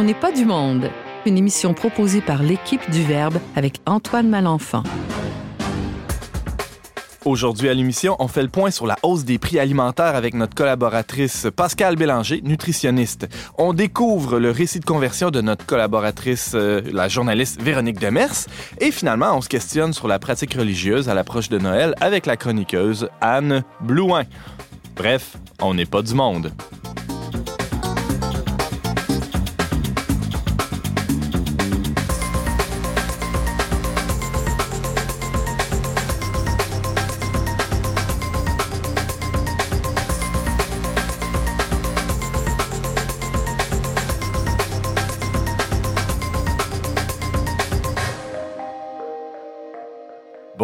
On n'est pas du monde. Une émission proposée par l'équipe du Verbe avec Antoine Malenfant. Aujourd'hui à l'émission, on fait le point sur la hausse des prix alimentaires avec notre collaboratrice Pascal Bélanger, nutritionniste. On découvre le récit de conversion de notre collaboratrice, euh, la journaliste Véronique Demers. Et finalement, on se questionne sur la pratique religieuse à l'approche de Noël avec la chroniqueuse Anne Blouin. Bref, on n'est pas du monde.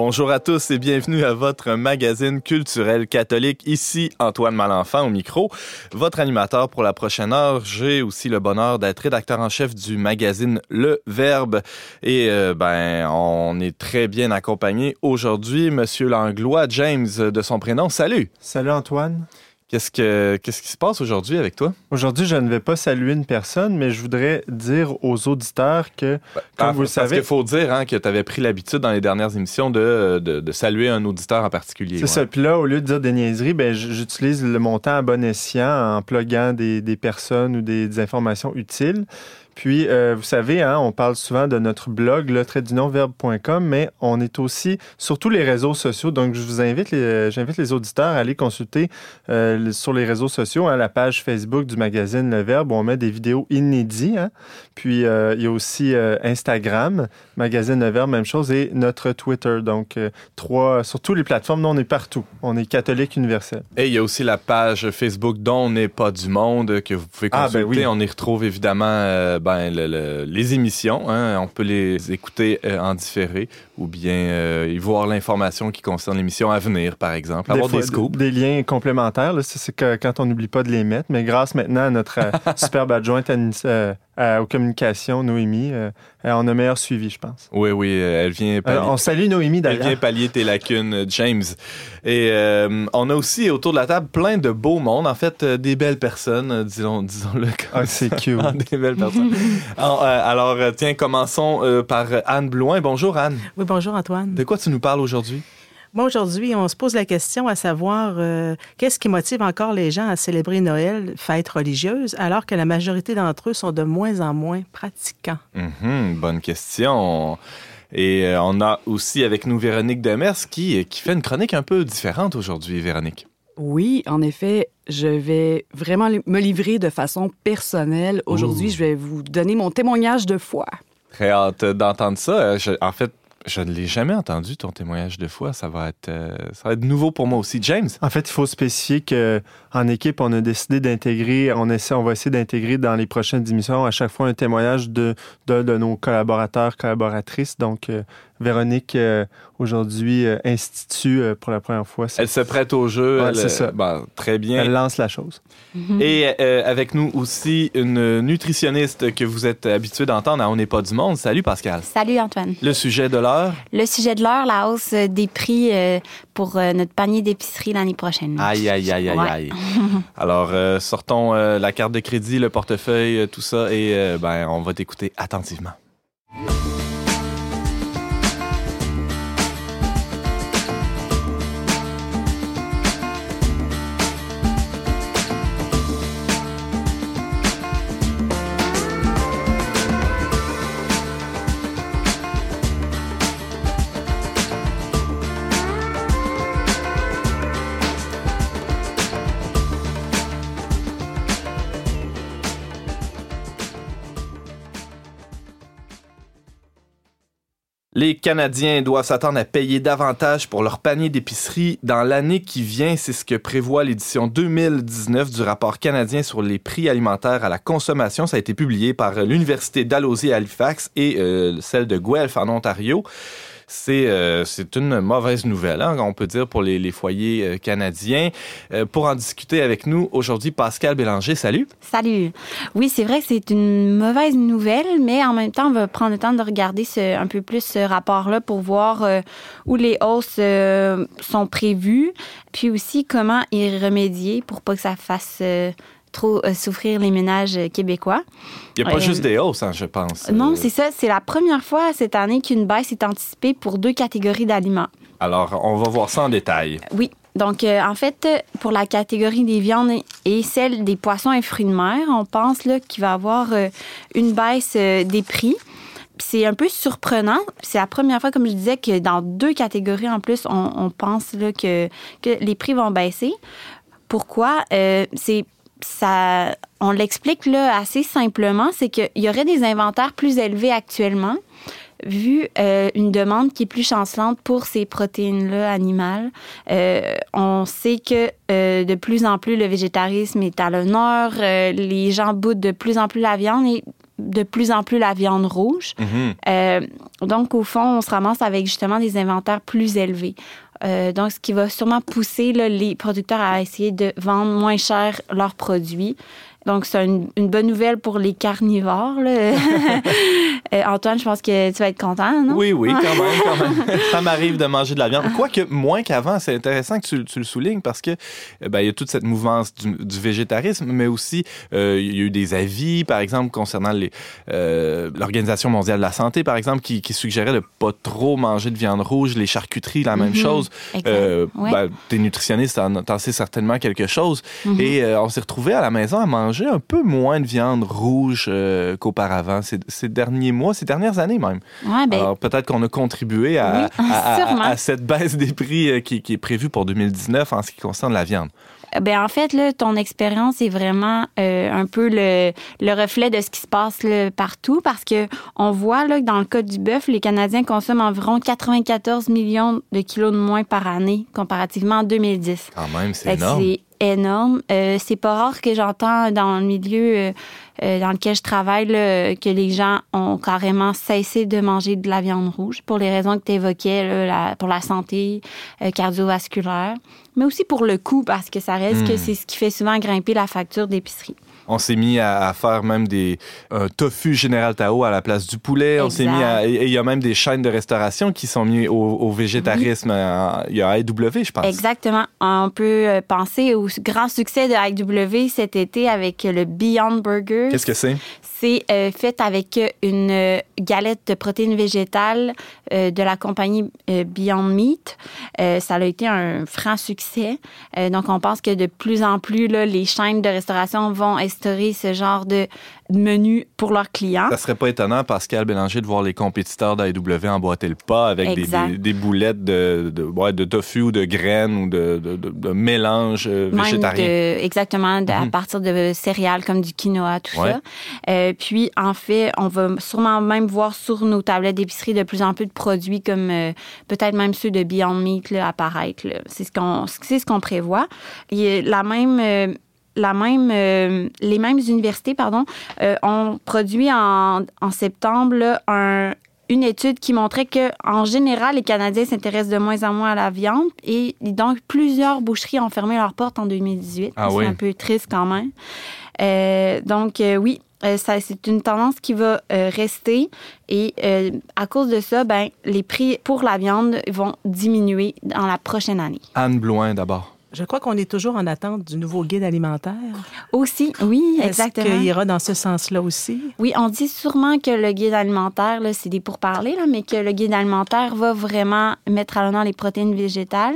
Bonjour à tous et bienvenue à votre magazine culturel catholique. Ici Antoine Malenfant au micro, votre animateur pour la prochaine heure. J'ai aussi le bonheur d'être rédacteur en chef du magazine Le Verbe et euh, ben on est très bien accompagné aujourd'hui. Monsieur Langlois, James de son prénom. Salut. Salut Antoine. Qu'est-ce, que, qu'est-ce qui se passe aujourd'hui avec toi? Aujourd'hui, je ne vais pas saluer une personne, mais je voudrais dire aux auditeurs que, Ben, comme ah, vous le parce savez, qu'il faut dire hein, que tu avais pris l'habitude dans les dernières émissions de, de, de saluer un auditeur en particulier. c'est ouais. ça. Puis là, au lieu de dire des niaiseries, ben, j'utilise le montant à bon escient en pluguant des, des personnes ou des, des informations utiles. Puis, euh, vous savez, hein, on parle souvent de notre blog, le verbe.com, mais on est aussi sur tous les réseaux sociaux. Donc, je vous invite, les, j'invite les auditeurs à aller consulter euh, sur les réseaux sociaux, hein, la page Facebook du magazine Le Verbe, où on met des vidéos inédites. hein. Puis, euh, il y a aussi euh, Instagram, magazine Le Verbe, même chose, et notre Twitter. Donc, euh, trois, sur toutes les plateformes, nous, on est partout. On est catholique universel. Et il y a aussi la page Facebook dont n'est pas du monde que vous pouvez Ah, consulter. ben oui. On y retrouve évidemment euh, ben, le- le- les émissions. hein. On peut les écouter euh, en différé ou bien euh, y voir l'information qui concerne l'émission à venir, par exemple. Avoir des, scoops. Des liens complémentaires, c'est quand on n'oublie pas de les mettre. Mais grâce maintenant à notre euh, superbe adjointe euh, aux communications, Noémie, euh, euh, on a meilleur suivi, je pense. Oui, oui, euh, elle vient Euh, pallier, on salue Noémie elle d'ailleurs. vient pallier tes lacunes, James. Et euh, on a aussi autour de la table plein de beaux mondes, en fait, euh, des belles personnes, disons, disons-le comme Ah, c'est cute. Des belles personnes. alors, euh, alors, tiens, commençons euh, par Anne Blouin. Bonjour Anne. Oui, bonjour Antoine. De quoi tu nous parles aujourd'hui? Moi, aujourd'hui, on se pose la question à savoir euh, qu'est-ce qui motive encore les gens à célébrer Noël, fête religieuse, alors que la majorité d'entre eux sont de moins en moins pratiquants? Mhm, bonne question. Et euh, on a aussi avec nous Véronique Demers qui, qui fait une chronique un peu différente aujourd'hui, Véronique. Oui, en effet, je vais vraiment me livrer de façon personnelle. Aujourd'hui, Ouh. je vais vous donner mon témoignage de foi. Très hâte d'entendre ça. Euh, je- en fait, je ne l'ai jamais entendu, ton témoignage de foi. Ça va être, euh, ça va être nouveau pour moi aussi. James? En fait, il faut spécifier qu'en équipe, on a décidé d'intégrer, on, essaie, on va essayer d'intégrer dans les prochaines émissions à chaque fois un témoignage de, de, nos collaborateurs, collaboratrices. Donc, euh, Véronique, euh, aujourd'hui, euh, institue euh, pour la première fois. Elle se prête au jeu. Ouais, elle, c'est ça. ben, très bien. Elle lance la chose. Et euh, avec nous aussi une nutritionniste que vous êtes habitué d'entendre à On n'est pas du monde. Salut Pascal. Salut Antoine. Le sujet de l'heure? Le sujet de l'heure, la hausse des prix euh, pour euh, notre panier d'épicerie l'année prochaine. Aïe, aïe, aïe, aïe, Ouais. aïe. Alors, euh, sortons euh, la carte de crédit, le portefeuille, tout ça, et euh, ben, on va t'écouter attentivement. Les Canadiens doivent s'attendre à payer davantage pour leur panier d'épicerie dans l'année qui vient. C'est ce que prévoit l'édition 2019 du rapport canadien sur les prix alimentaires à la consommation. Ça a été publié par l'Université d'Alhousie à Halifax et euh, celle de Guelph en Ontario. C'est euh, c'est une mauvaise nouvelle, hein, on peut dire, pour les, foyers euh, canadiens. Euh, pour en discuter avec nous aujourd'hui, Pascal Bélanger, salut. Salut. Oui, c'est vrai que c'est une mauvaise nouvelle, mais en même temps, on va prendre le temps de regarder ce- un peu plus ce rapport-là pour voir où les hausses sont prévues, puis aussi comment y remédier pour pas que ça fasse trop euh, souffrir les ménages euh, québécois. Il n'y a pas Euh, juste des hausses, hein, je pense. Non, c'est ça. C'est la première fois cette année qu'une baisse est anticipée pour deux catégories d'aliments. Alors, on va voir ça en détail. Oui. Donc, euh, en fait, pour la catégorie des viandes et celle des poissons et fruits de mer, on pense qu'il va y avoir euh, une baisse euh, des prix. C'est un peu surprenant. C'est la première fois, comme je disais, que dans deux catégories en plus, on, on pense là, que, que les prix vont baisser. Pourquoi? Euh, c'est ça, on l'explique là assez simplement, c'est qu'il y aurait des inventaires plus élevés actuellement, vu euh, une demande qui est plus chancelante pour ces protéines-là animales. Euh, on sait que euh, de plus en plus le végétarisme est à l'honneur, les gens boutent de plus en plus la viande et de plus en plus la viande rouge. Mhm. Euh, donc, au fond, on se ramasse avec justement des inventaires plus élevés. Euh, donc, ce qui va sûrement pousser là, les producteurs à essayer de vendre moins cher leurs produits. Donc, c'est une, une bonne nouvelle pour les carnivores. là. Euh, Antoine, je pense que tu vas être content, non? Oui, oui, quand même, quand même. ça m'arrive de manger de la viande. Quoique, moins qu'avant, c'est intéressant que tu, tu le soulignes parce que euh, ben, il y a toute cette mouvance du, du végétarisme, mais aussi euh, il y a eu des avis, par exemple, concernant euh, l'Organisation mondiale de la santé, par exemple, qui, qui suggérait de pas trop manger de viande rouge, les charcuteries, la même Mhm. chose. Exact. Euh, Ouais. ben, t'es nutritionniste, t'en sais certainement quelque chose. Mhm. Et euh, on s'est retrouvé à la maison à manger un peu moins de viande rouge euh, qu'auparavant ces, ces derniers mois, ces dernières années même. Ouais, ben, Alors peut-être qu'on a contribué à, Oui, à- à- à cette baisse des prix euh, qui, qui est prévue pour 2019 en ce qui concerne la viande. Ben en fait, là, ton expérience est vraiment euh, un peu le, le reflet de ce qui se passe là, partout parce que on voit là, que dans le cas du bœuf, les Canadiens consomment environ 94 millions de kilos de moins par année comparativement en 2010. Quand même, c'est énorme. C'est énorme. Euh, c'est pas rare que j'entends dans le milieu euh, euh, dans lequel je travaille là, que les gens ont carrément cessé de manger de la viande rouge pour les raisons que tu évoquais, là, la- pour la santé euh, cardiovasculaire, mais aussi pour le coût, parce que ça reste que c'est ce qui fait souvent grimper la facture d'épicerie. On s'est mis à, à faire même des un tofu Général Tao à la place du poulet. On s'est mis à, et il y a même des chaînes de restauration qui sont mis au, au végétarisme. Il y a AEW, je pense. Exactement. On peut euh, penser au grand succès de IW cet été avec le Beyond Burger. Qu'est-ce que c'est? C'est euh, fait avec une euh, galette de protéines végétales euh, de la compagnie euh, Beyond Meat. Ça a été un franc succès. Donc, on pense que de plus en plus, là, les chaînes de restauration vont instaurer ce genre de menu pour leurs clients? Ça serait pas étonnant, Pascal Bélanger, de voir les compétiteurs d'AEW emboîter le pas avec des, Exact. des, des boulettes de, de, ouais, de tofu ou de graines ou de, mélange euh, végétarien. exactement, à Mhm. partir de céréales comme du quinoa, tout Ouais. ça. Euh, puis, en fait, on va sûrement même voir sur nos tablettes d'épicerie de plus en plus de produits comme euh, peut-être même ceux de Beyond Meat là, apparaître. C'est ce qu'on ce qu'on prévoit. Et la même... euh, la même, euh, les mêmes universités pardon, euh, ont produit en, en septembre là, un, une étude qui montrait que en général, les Canadiens s'intéressent de moins en moins à la viande et donc plusieurs boucheries ont fermé leurs portes en 2018. Ah c'est oui. un peu triste quand même. Euh, donc euh, oui, euh, ça, c'est une tendance qui va rester et à cause de ça, ben, les prix pour la viande vont diminuer dans la prochaine année. Anne Blouin, d'abord. Je crois qu'on est toujours en attente du nouveau guide alimentaire. Aussi, oui, Est-ce exactement. qu'il ira dans ce sens-là aussi? Oui, on dit sûrement que le guide alimentaire, là, c'est des pourparlers, là, mais que le guide alimentaire va vraiment mettre à l'honneur les protéines végétales.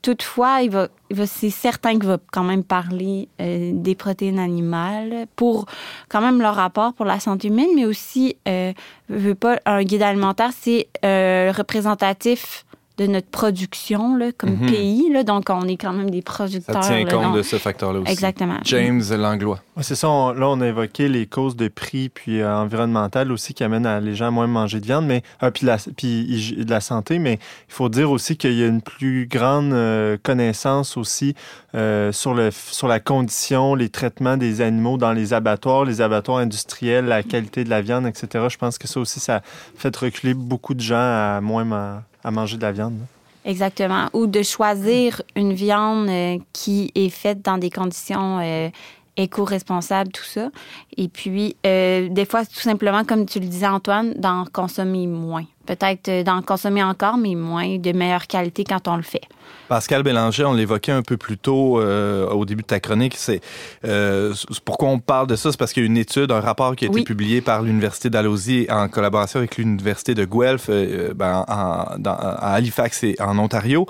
Toutefois, il va, il va- c'est certain qu'il va quand même parler euh, des protéines animales pour quand même leur rapport pour la santé humaine, mais aussi, euh, veut pas, un guide alimentaire, c'est euh, représentatif de notre production là, comme Mhm. pays. Là, donc, on est quand même des Ça producteurs. tient là, compte de ce facteur-là aussi. Exactement. James Langlois. Ouais, c'est ça. on- là, on a évoqué les causes de prix puis euh, environnementales aussi qui amènent à les gens à moins manger de viande, mais euh, puis, la, puis de la santé. Mais il faut dire aussi qu'il y a une plus grande euh, connaissance aussi euh, sur le sur la condition, les traitements des animaux dans les abattoirs, les abattoirs industriels, la qualité de la viande, etc. Je pense que ça aussi, ça fait reculer beaucoup de gens à moins ma- à manger de la viande. Exactement. Ou de choisir une viande euh, qui est faite dans des conditions euh, éco-responsable, tout ça. Et puis, euh, des fois, tout simplement, comme tu le disais, Antoine, d'en consommer moins. Peut-être d'en consommer encore, mais moins, de meilleure qualité quand on le fait. Pascal Bélanger, on l'évoquait un peu plus tôt euh, au début de ta chronique. C'est euh, pourquoi on parle de ça, c'est parce qu'il y a une étude, un rapport qui a été publié par l'université d'Alhousie en collaboration avec l'université de Guelph, euh, ben, en- dans- à Halifax et en Ontario,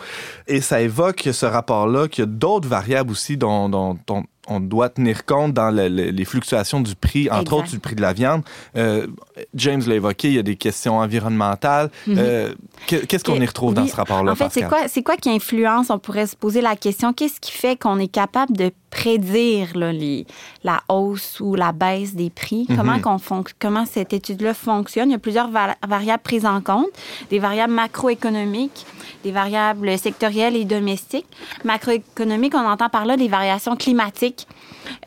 et ça évoque ce rapport-là qu'il y a d'autres variables aussi dont, dont- dont on doit tenir compte dans le- le- les fluctuations du prix, entre Exact. autres du prix de la viande. Euh, James l'a évoqué, il y a des questions environnementales. Euh, que- Qu'est-ce qu'on Mhm. Y retrouve dans ce rapport-là, En fait, c'est Pascal? quoi, c'est quoi qui influence? On pourrait se poser la question, qu'est-ce qui fait qu'on est capable de prédire là, les, la hausse ou la baisse des prix? Mhm. Comment, qu'on fonc- comment cette étude-là fonctionne? Il y a plusieurs va- variables prises en compte, des variables macroéconomiques, des variables sectorielles et domestiques. Macroéconomiques, on entend par là des variations climatiques,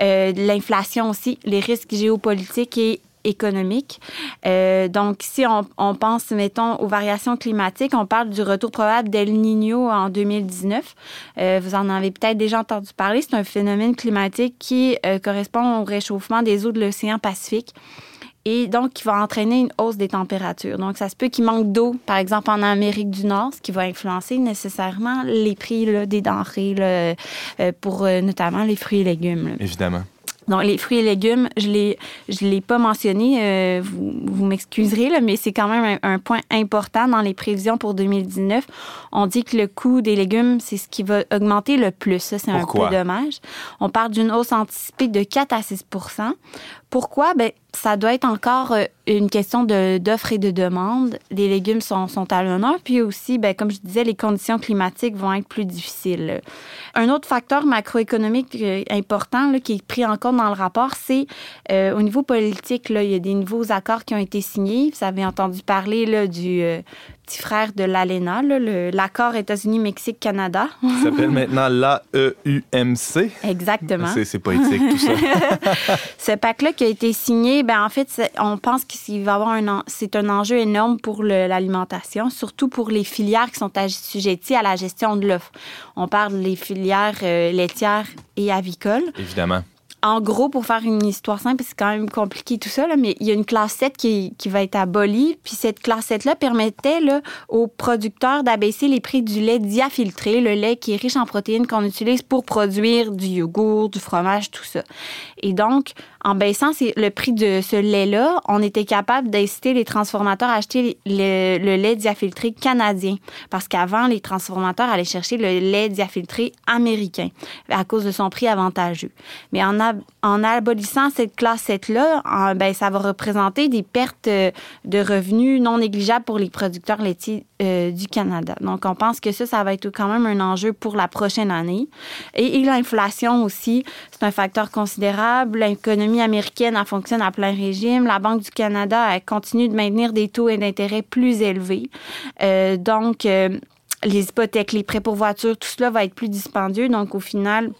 euh, l'inflation aussi, les risques géopolitiques et économiques. Euh, donc, si on, pense, mettons, aux variations climatiques, on parle du retour probable d'El Niño en 2019. Euh, vous en avez peut-être déjà entendu parler. C'est un phénomène climatique qui euh, correspond au réchauffement des eaux de l'océan Pacifique et donc qui va entraîner une hausse des températures. Donc, ça se peut qu'il manque d'eau, par exemple en Amérique du Nord, ce qui va influencer nécessairement les prix des denrées, pour notamment les fruits et légumes. Évidemment. Donc, les fruits et légumes, je l'ai, je l'ai pas mentionné, euh, vous, vous m'excuserez, là, mais c'est quand même un, un point important dans les prévisions pour 2019. On dit que le coût des légumes, c'est ce qui va augmenter le plus. Ça, c'est un peu dommage. On parle d'une hausse anticipée de 4 à 6 Pourquoi? Ben, ça doit être encore euh, une question d'offre et de demande. Les légumes sont, à l'honneur. Puis aussi, ben, comme je disais, les conditions climatiques vont être plus difficiles. Un autre facteur macroéconomique euh, important qui est pris en compte dans le rapport, c'est euh, au niveau politique, là, il y a des nouveaux accords qui ont été signés. Vous avez entendu parler du petit frère de l'ALENA, l'accord États-Unis-Mexique-Canada. Ça s'appelle maintenant l'AEUMC. Exactement. C'est poétique, tout ça. Ce pacte-là qui a été signé, ben en fait, on pense qu'il va avoir un, c'est un enjeu énorme pour l'alimentation, surtout pour les filières qui sont assujetties à la gestion de l'offre. On parle des filières euh, laitières et avicoles. Évidemment. En gros, pour faire une histoire simple, c'est quand même compliqué tout ça, mais il y a une classe 7 qui, qui va être abolie. Puis cette classe 7-là permettait là, aux producteurs d'abaisser les prix du lait diafiltré, le lait qui est riche en protéines qu'on utilise pour produire du yogourt, du fromage, tout ça. Et donc, en baissant le prix de ce lait-là, on était capable d'inciter les transformateurs à acheter le, le lait diafiltré canadien. Parce qu'avant, les transformateurs allaient chercher le lait diafiltré américain à cause de son prix avantageux. Mais en, ab- en abolissant cette classe 7-là, en- ben, ça va représenter des pertes euh, de revenus non négligeables pour les producteurs laitiers euh, du Canada. Donc, on pense que ça, ça va être quand même un enjeu pour la prochaine année. Et, et l'inflation aussi, c'est un facteur considérable. L'économie américaine, elle fonctionne à plein régime. La Banque du Canada, elle continue de maintenir des taux d'intérêt plus élevés. Euh, donc, euh, les hypothèques, les prêts pour voitures, tout cela va être plus dispendieux. Donc, au final,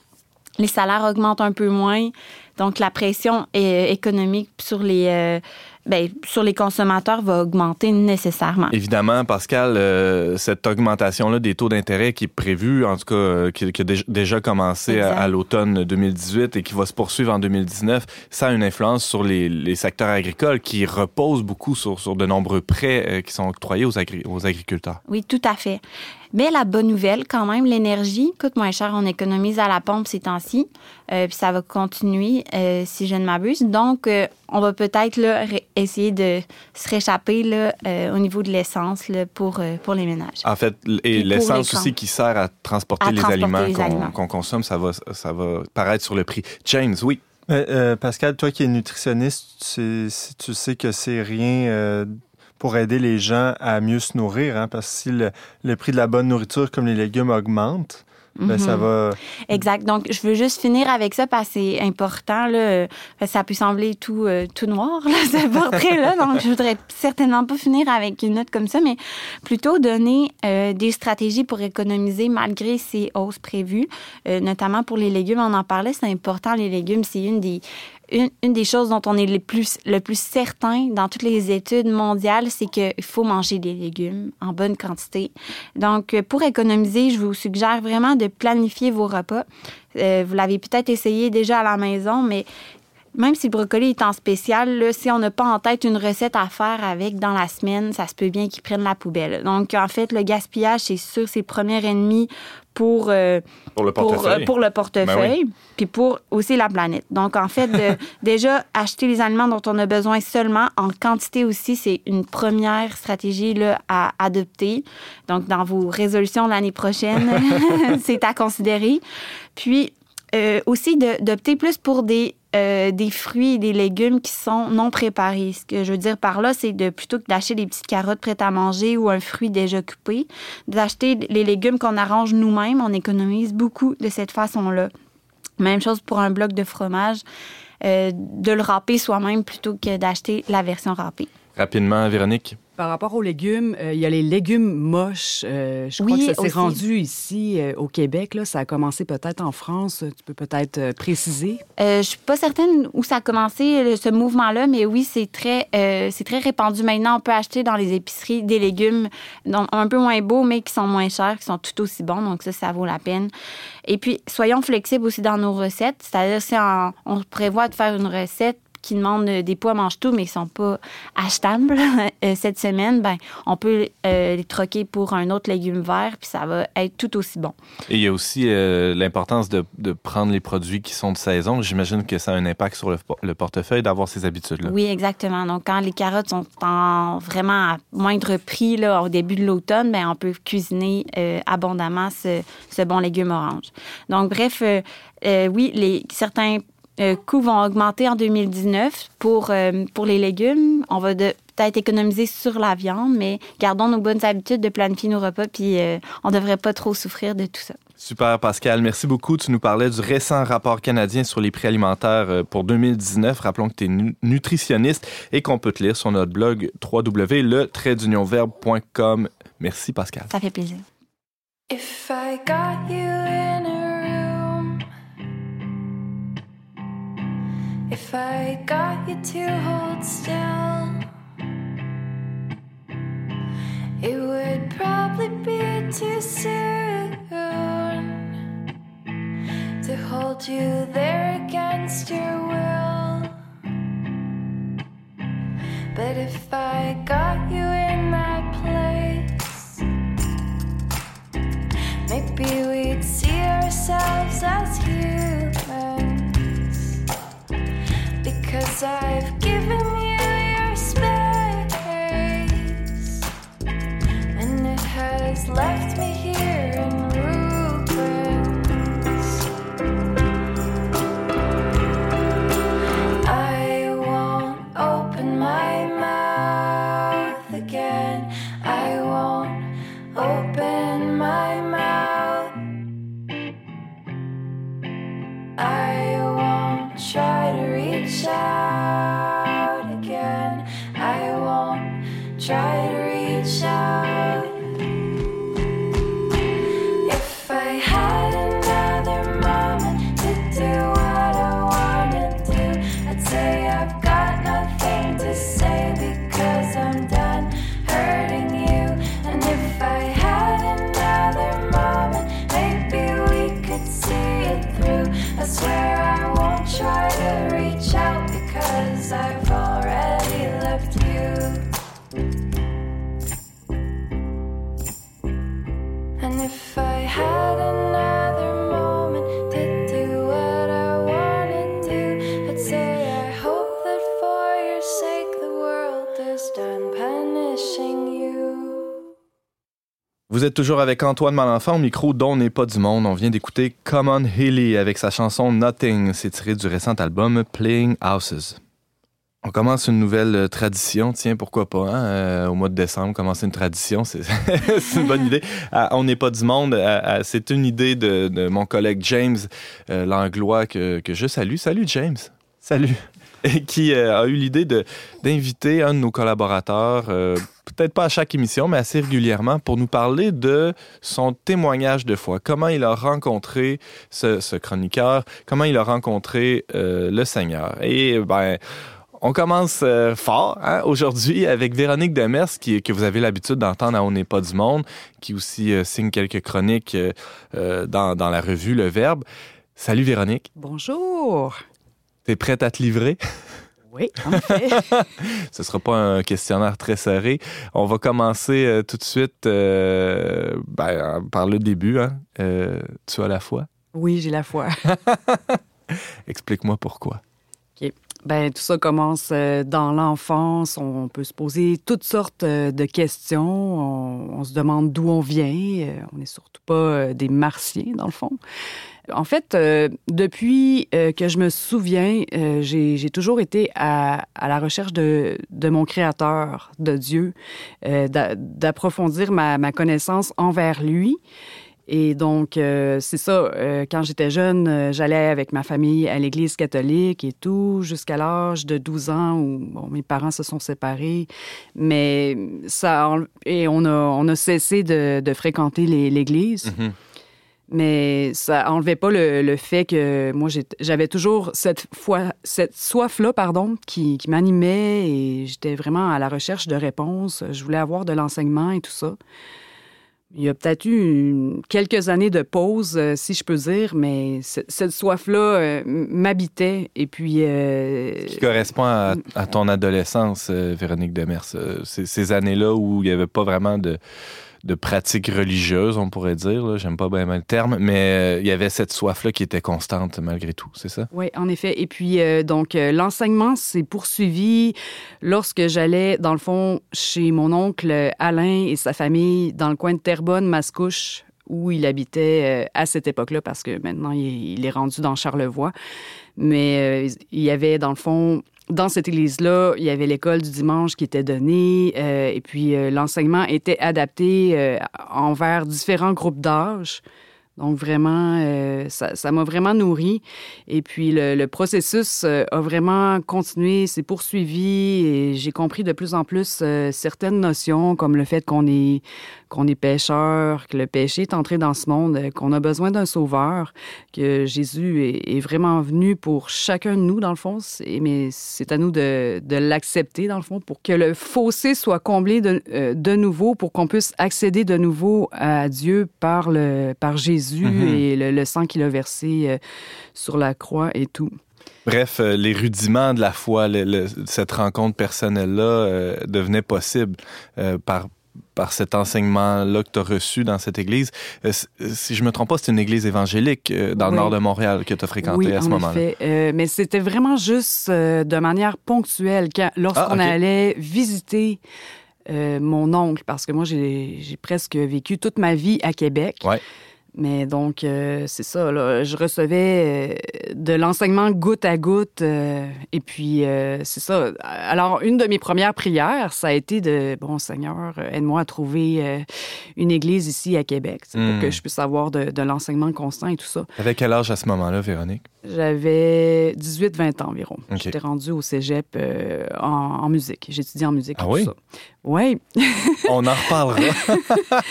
les salaires augmentent un peu moins. Donc, la pression euh, économique sur les, ben, sur les consommateurs va augmenter nécessairement. Évidemment, Pascal, euh, cette augmentation-là des taux d'intérêt qui est prévue, en tout cas, euh, qui, qui a déj- déjà commencé à, l'automne 2018 et qui va se poursuivre en 2019, ça a une influence sur les, les secteurs agricoles qui reposent beaucoup sur, sur de nombreux prêts euh, qui sont octroyés aux, agri- aux agriculteurs. Oui, tout à fait. Mais la bonne nouvelle, quand même, l'énergie coûte moins cher. On économise à la pompe ces temps-ci. Euh, puis ça va continuer, euh, si je ne m'abuse. Donc, euh, on va peut-être essayer de se réchapper là, euh, au niveau de l'essence là, pour, euh, pour les ménages. En fait, et l'essence les aussi qui sert à transporter À les transporter aliments les qu'on aliments. qu'on consomme, ça va, ça va paraître sur le prix. James, oui. Euh, euh, Pascal, toi qui es nutritionniste, tu sais, tu sais que c'est rien euh, pour aider les gens à mieux se nourrir, hein, parce que si le, le prix de la bonne nourriture, comme les légumes, augmente, ben, ça Mhm. va. Exact. Donc, je veux juste finir avec ça parce que c'est important. Là, euh, ça peut sembler tout, euh, tout noir, là, ce portrait-là. Donc, je voudrais certainement pas finir avec une note comme ça, mais plutôt donner euh, des stratégies pour économiser malgré ces hausses prévues, euh, notamment pour les légumes. On en parlait, c'est important. Les légumes, c'est une des, une, des choses dont on est le plus, le certain dans toutes les études mondiales, c'est qu'il faut manger des légumes en bonne quantité. Donc, pour économiser, je vous suggère vraiment de planifier vos repas. Euh, vous l'avez peut-être essayé déjà à la maison, mais même si le brocoli est en spécial, si on n'a pas en tête une recette à faire avec dans la semaine, ça se peut bien qu'ils prennent la poubelle. Donc, en fait, le gaspillage, c'est sûr, c'est premier ennemi pour, euh, pour le pour, portefeuille. euh, pour le portefeuille, Ben puis pour aussi la planète. Donc, en fait, de, déjà, acheter les aliments dont on a besoin seulement, en quantité aussi, c'est une première stratégie là, à adopter. Donc, dans vos résolutions l'année prochaine, c'est à considérer. Puis, euh, aussi d'opter plus pour des, euh, des fruits et des légumes qui sont non préparés. Ce que je veux dire par là, c'est de plutôt que d'acheter des petites carottes prêtes à manger ou un fruit déjà coupé, d'acheter les légumes qu'on arrange nous-mêmes. On économise beaucoup de cette façon-là. Même chose pour un bloc de fromage, euh, de le râper soi-même plutôt que d'acheter la version râpée. Rapidement, Véronique. Par rapport aux légumes, euh, il y a les légumes moches. Euh, je crois Oui, que ça s'est rendu ici euh, au Québec. Là. Ça a commencé peut-être en France. Tu peux peut-être euh, préciser. Euh, je suis pas certaine où ça a commencé, ce mouvement-là, mais oui, c'est très, euh, c'est très répandu maintenant. On peut acheter dans les épiceries des légumes un peu moins beaux, mais qui sont moins chers, qui sont tout aussi bons. Donc ça, ça vaut la peine. Et puis, soyons flexibles aussi dans nos recettes. C'est-à-dire, si en- on prévoit de faire une recette qui demande des pois mange-tout, mais qui sont pas achetables euh, cette semaine, ben, on peut euh, les troquer pour un autre légume vert, puis ça va être tout aussi bon. Et il y a aussi euh, l'importance de, de prendre les produits qui sont de saison. J'imagine que ça a un impact sur le, le portefeuille d'avoir ces habitudes-là. Oui, exactement. Donc, quand les carottes sont en vraiment à moindre prix là, au début de l'automne, ben, on peut cuisiner euh, abondamment ce, ce bon légume orange. Donc, bref, euh, euh, oui, les, certains euh, coûts vont augmenter en 2019 pour, euh, pour les légumes. On va de- peut-être économiser sur la viande, mais gardons nos bonnes habitudes de planifier nos repas, puis euh, on ne devrait pas trop souffrir de tout ça. Super, Pascal. Merci beaucoup. Tu nous parlais du récent rapport canadien sur les prix alimentaires euh, pour 2019. Rappelons que tu es nutritionniste et qu'on peut te lire sur notre blog www.le-verbe.com. Merci, Pascal. Ça fait plaisir. If I got you in if I got you to hold still, it would probably be too soon to hold you there against your will. But if I got you in that place, Maybe we'd see ourselves as humans. Left me here Vous êtes toujours avec Antoine Malenfant au micro dont n'est pas du monde. On vient d'écouter Common Haley avec sa chanson Nothing. C'est tiré du récent album Playing Houses. On commence une nouvelle tradition, tiens, pourquoi pas, hein, euh, au mois de décembre, commencer une tradition, c'est une bonne idée. On n'est pas du monde, c'est une idée de, mon collègue James euh, Langlois que je salue. Salut James. Salut. qui euh, a eu l'idée d'inviter un de nos collaborateurs, euh, peut-être pas à chaque émission, mais assez régulièrement, pour nous parler de son témoignage de foi. Comment il a rencontré ce, chroniqueur, comment il a rencontré euh, le Seigneur? Et ben. On commence fort hein, aujourd'hui avec Véronique Demers, que vous avez l'habitude d'entendre à On n'est pas du monde, qui aussi signe quelques chroniques dans la revue Le Verbe. Salut Véronique, Bonjour. T'es prête à te livrer? Oui, en effet. Ce sera pas un questionnaire très serré. On va commencer euh, tout de suite euh, ben, par le début. Hein. Euh, tu as la foi? oui, j'ai la foi. Explique-moi pourquoi. Ben, tout ça commence dans l'enfance. On peut se poser toutes sortes de questions. On, on se demande d'où on vient. On n'est surtout pas des martiens, dans le fond. En fait, euh, depuis euh, que je me souviens, euh, j'ai toujours été à, la recherche de, mon Créateur, de Dieu, d'a- d'approfondir ma, connaissance envers lui. Et donc, c'est ça, quand j'étais jeune, j'allais avec ma famille à l'église catholique et tout, jusqu'à l'âge de 12 ans où mes parents se sont séparés. Mais ça, et on a, cessé de, fréquenter l'église. Mhm. Mais ça enlevait pas le, le fait que moi, j'avais toujours cette, cette soif-là pardon, qui, qui m'animait et j'étais vraiment à la recherche de réponses. Je voulais avoir de l'enseignement et tout ça. Il y a peut-être eu quelques années de pause, euh, si je peux dire, mais ce- cette soif-là euh, m'habitait. Et puis... euh, Qui correspond à, à ton adolescence, Véronique Demers. Ces années-là où il n'y avait pas vraiment de, de pratique religieuse, on pourrait dire. J'aime pas bien le terme, mais euh, il y avait cette soif-là qui était constante malgré tout, c'est ça? Oui, en effet. Et puis, euh, donc, euh, l'enseignement s'est poursuivi lorsque j'allais, dans le fond, chez mon oncle Alain et sa famille dans le coin de Terrebonne, Mascouche, où il habitait à cette époque-là, parce que maintenant, il, est rendu dans Charlevoix. Mais il y avait, dans le fond, dans cette église-là, il y avait l'école du dimanche qui était donnée, euh, et puis euh, l'enseignement était adapté euh, envers différents groupes d'âge. Donc vraiment, euh, ça m'a vraiment nourri. Et puis le, le processus euh, a vraiment continué, s'est poursuivi et j'ai compris de plus en plus euh, certaines notions comme le fait qu'on est qu'on est pécheur, que le péché est entré dans ce monde, euh, qu'on a besoin d'un sauveur, que Jésus est, est vraiment venu pour chacun de nous dans le fond. Mais c'est à nous de, de l'accepter dans le fond pour que le fossé soit comblé de, euh, de nouveau, pour qu'on puisse accéder de nouveau à Dieu par le par Jésus Mhm. et le, le sang qu'il a versé euh, sur la croix et tout. Bref, euh, les rudiments de la foi, le- le- cette rencontre personnelle-là euh, devenait possible euh, par, par cet enseignement-là que tu as reçu dans cette église. Euh, c- si je me trompe pas, c'est une église évangélique euh, dans le nord de Montréal que tu as fréquenté oui, à ce en moment-là. Euh, mais c'était vraiment juste euh, de manière ponctuelle lorsqu'on Ah, allait visiter euh, mon oncle, parce que moi, j'ai j'ai presque vécu toute ma vie à Québec. Ouais. Mais donc, euh, c'est ça, là, je recevais euh, de l'enseignement goutte à goutte. euh, et puis, c'est ça. Alors, une de mes premières prières, ça a été de, bon Seigneur, aide-moi à trouver une église ici à Québec, Hmm. pour que je puisse avoir de, de l'enseignement constant et tout ça. Avec quel âge à ce moment-là, Véronique? J'avais 18-20 ans environ. J'étais rendue au cégep euh, en, en musique. J'étudiais en musique. Ah et oui? ça. Oui. On en reparlera.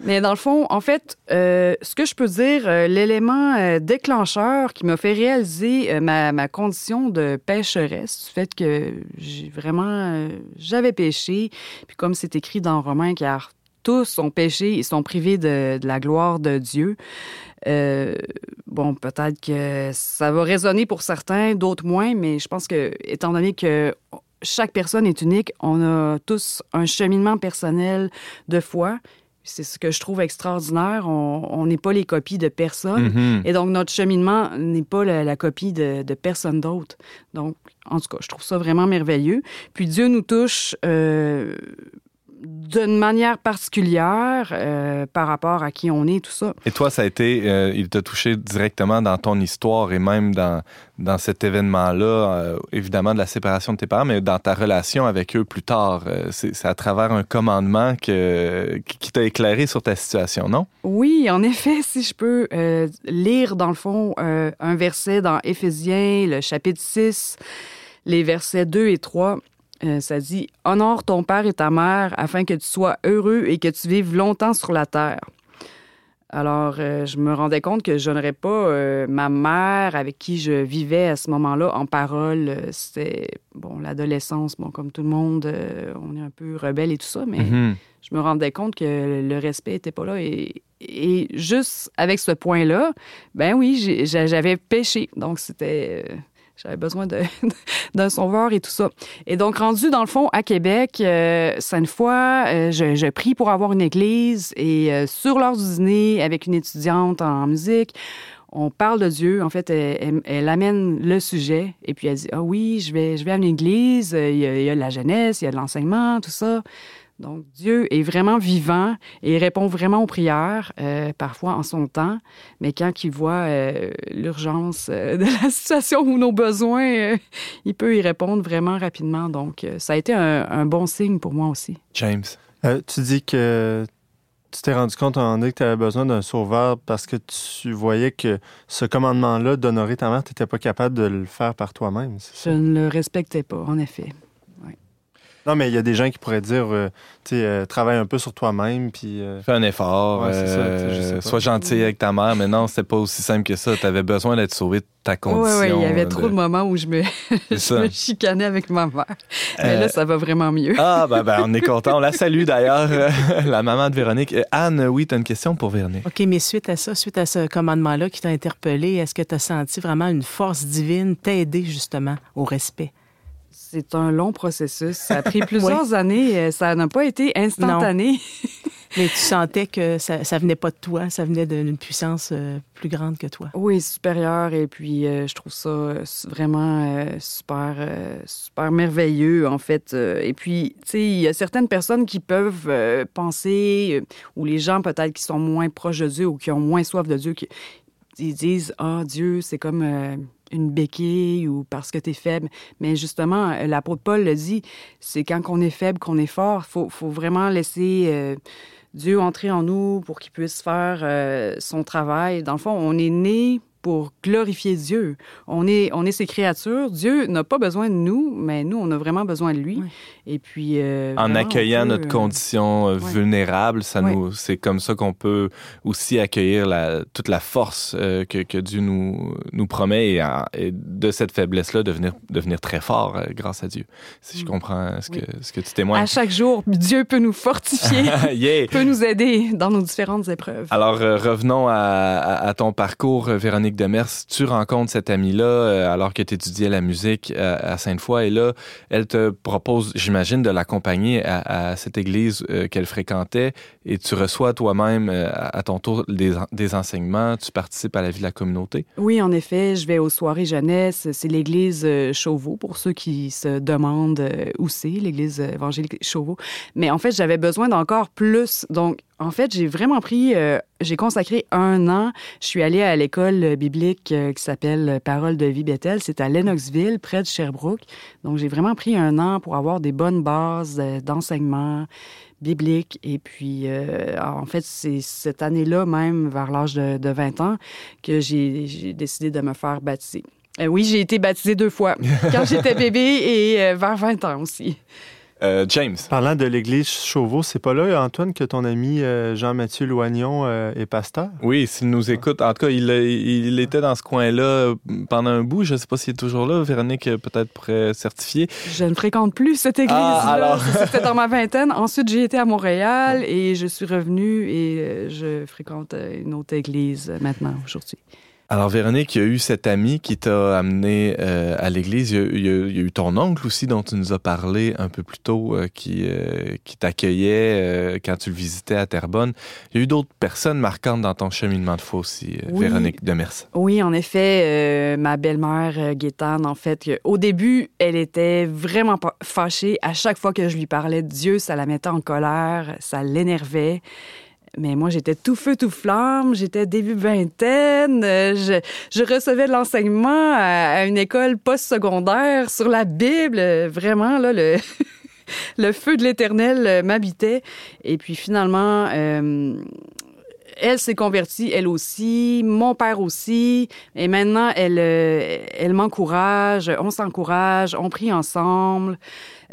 Mais dans le fond, en fait, euh, ce que je peux dire, euh, l'élément euh, déclencheur qui m'a fait réaliser ma, condition de pécheresse, du fait que j'ai vraiment, j'avais péché, puis comme c'est écrit dans Romains, car tous ont péché et sont privés de, la gloire de Dieu. Bon, peut-être que ça va résonner pour certains, d'autres moins, mais je pense que, étant donné que chaque personne est unique, on a tous un cheminement personnel de foi. C'est ce que je trouve extraordinaire. On n'est pas les copies de personne. Mhm. Et donc, notre cheminement n'est pas la, la copie de, de personne d'autre. Donc, en tout cas, je trouve ça vraiment merveilleux. Puis Dieu nous touche euh, d'une manière particulière euh, par rapport à qui on est, tout ça. Et toi, ça a été, euh, il t'a touché directement dans ton histoire et même dans, dans cet événement-là, euh, évidemment de la séparation de tes parents, mais dans ta relation avec eux plus tard. C'est à travers un commandement que, qui t'a éclairé sur ta situation, non? Oui, en effet, si je peux lire dans le fond un verset dans Éphésiens, le chapitre 6, les versets 2 et 3, euh, ça dit Honore ton père et ta mère afin que tu sois heureux et que tu vives longtemps sur la terre. Alors, euh, je me rendais compte que je n'aurais pas euh, ma mère avec qui je vivais à ce moment-là en parole. C'était, bon, l'adolescence, bon, comme tout le monde, on est un peu rebelle et tout ça, mais Mhm. je me rendais compte que le respect n'était pas là. Et, et juste avec ce point-là, ben oui, j'avais péché. Donc, c'était. J'avais besoin d'un sauveur et tout ça. Et donc, rendu dans le fond à Québec, euh, Sainte-Foy, euh, je, je prie pour avoir une église et euh, sur l'heure du dîner avec une étudiante en musique, on parle de Dieu. En fait, elle, elle- elle amène le sujet et puis elle dit Ah oui, je vais, je vais à une église, euh, il y, a, il y a de la jeunesse, il y a de l'enseignement, tout ça. Donc, Dieu est vraiment vivant et il répond vraiment aux prières, euh, parfois en son temps, mais quand il voit euh, l'urgence euh, de la situation ou nos besoins, euh, il peut y répondre vraiment rapidement. Donc, euh, ça a été un, un bon signe pour moi aussi. James. Euh, tu dis que tu t'es rendu compte donné que tu avais besoin d'un sauveur parce que tu voyais que ce commandement-là d'honorer ta mère, tu n'étais pas capable de le faire par toi-même. Je ne le respectais pas, en effet. Non, mais il y a des gens qui pourraient dire, euh, tu sais, euh, travaille un peu sur toi-même, puis... euh, Fais un effort, Ouais, ça, tu sais, je sais pas. sois gentil avec ta mère, mais non, c'était pas aussi simple que ça. Tu avais besoin d'être sauvé de ta Oui, condition. oui, il y avait de- trop de moments où je me, je me chicanais avec ma mère. Mais Euh, là, ça va vraiment mieux. Ah, ben, ben, on est content. On la salue d'ailleurs, la maman de Véronique. Euh, Anne, oui, tu as une question pour Véronique. OK, mais suite à ça, suite à ce commandement-là qui t'a interpellé, est-ce que tu as senti vraiment une force divine t'aider justement au respect? C'est un long processus. Ça a pris plusieurs années. Euh, Ça n'a pas été instantané. Mais tu sentais que ça, ça venait pas de toi, ça venait d'une puissance euh, plus grande que toi. Oui, supérieur. Et puis, euh, je trouve ça vraiment euh, super, super merveilleux, en fait. Et puis, tu sais, il y a certaines personnes qui peuvent penser, ou les gens peut-être qui sont moins proches de Dieu ou qui ont moins soif de Dieu, qui ils disent Ah, Dieu, c'est comme une béquille ou parce que tu es faible. Mais justement, euh, l'apôtre Paul le dit c'est quand on est faible qu'on est fort. Il faut, faut vraiment laisser. euh, Dieu entrer en nous pour qu'il puisse faire euh, son travail. Dans le fond, on est né pour glorifier Dieu. On est, on est ses créatures. Dieu n'a pas besoin de nous, mais nous, on a vraiment besoin de lui. Oui. Et puis... euh, En vraiment, accueillant peut, notre euh, condition euh, ouais. vulnérable, ça Ouais. nous, c'est comme ça qu'on peut aussi accueillir la, toute la force euh, que, que Dieu nous, nous promet et, de cette faiblesse-là devenir, devenir très fort euh, grâce à Dieu. Si je Mm. comprends ce que, Oui. ce que tu témoignes. À chaque jour, Dieu peut nous fortifier, yeah! peut nous aider dans nos différentes épreuves. Alors, euh, revenons à, à- à ton parcours, euh, Véronique Demers. Tu rencontres cette amie-là euh, alors que tu étudiais la musique euh, à Sainte-Foy et là, elle te propose, j'imagine, de l'accompagner à, cette église euh, qu'elle fréquentait et tu reçois toi-même à ton tour des, des enseignements, tu participes à la vie de la communauté? Oui, en effet, je vais aux soirées jeunesse. C'est l'église Chauveau, pour ceux qui se demandent où c'est, l'église évangélique Chauveau. Mais en fait, j'avais besoin d'encore plus. Donc, en fait, j'ai vraiment pris, euh, j'ai consacré un an. Je suis allée à l'école biblique euh, qui s'appelle Parole de vie Bethel. C'est à Lennoxville, près de Sherbrooke. Donc, j'ai vraiment pris un an pour avoir des bonnes bases euh, d'enseignement biblique. Et puis, en fait, c'est cette année-là, même vers l'âge de, de 20 ans, que j'ai décidé de me faire baptiser. Oui, j'ai été baptisée deux fois, quand j'étais bébé et vers 20 ans aussi. Euh, James. Parlant de l'église Chauveau, c'est pas là, Antoine, que ton ami euh, Jean-Mathieu Loignon euh, est pasteur? Oui, s'il nous écoute, en tout cas, il, il était dans ce coin-là euh, pendant un bout. Je ne sais pas s'il est toujours là. Véronique, euh, peut-être pourrait certifier. Je ne fréquente plus cette église-là. Ah, alors. C'était dans ma vingtaine. Ensuite, j'ai été à Montréal et je suis revenue et euh, je fréquente euh, une autre église euh, maintenant, aujourd'hui. Alors, Véronique, il y a eu cet ami qui t'a amené euh, à l'église. Il, y a- il y a- il y a eu ton oncle aussi, dont tu nous as parlé un peu plus tôt, euh, qui, euh, qui t'accueillait quand tu le visitais à Terrebonne. Il y a eu d'autres personnes marquantes dans ton cheminement de foi aussi, Oui. Véronique Demers. Oui, en effet, ma belle-mère, Gaétane, en fait, au début, elle était vraiment fâchée. À chaque fois que je lui parlais de Dieu, ça la mettait en colère, ça l'énervait. Mais moi, j'étais tout feu, tout flamme, j'étais début vingtaine, euh, je, je recevais de l'enseignement à, une école post-secondaire sur la Bible. Vraiment, là, le, le feu de l'Éternel euh, m'habitait. Et puis finalement, euh, elle s'est convertie, elle aussi, mon père aussi. Et maintenant, elle, euh, elle m'encourage, on s'encourage, on prie ensemble.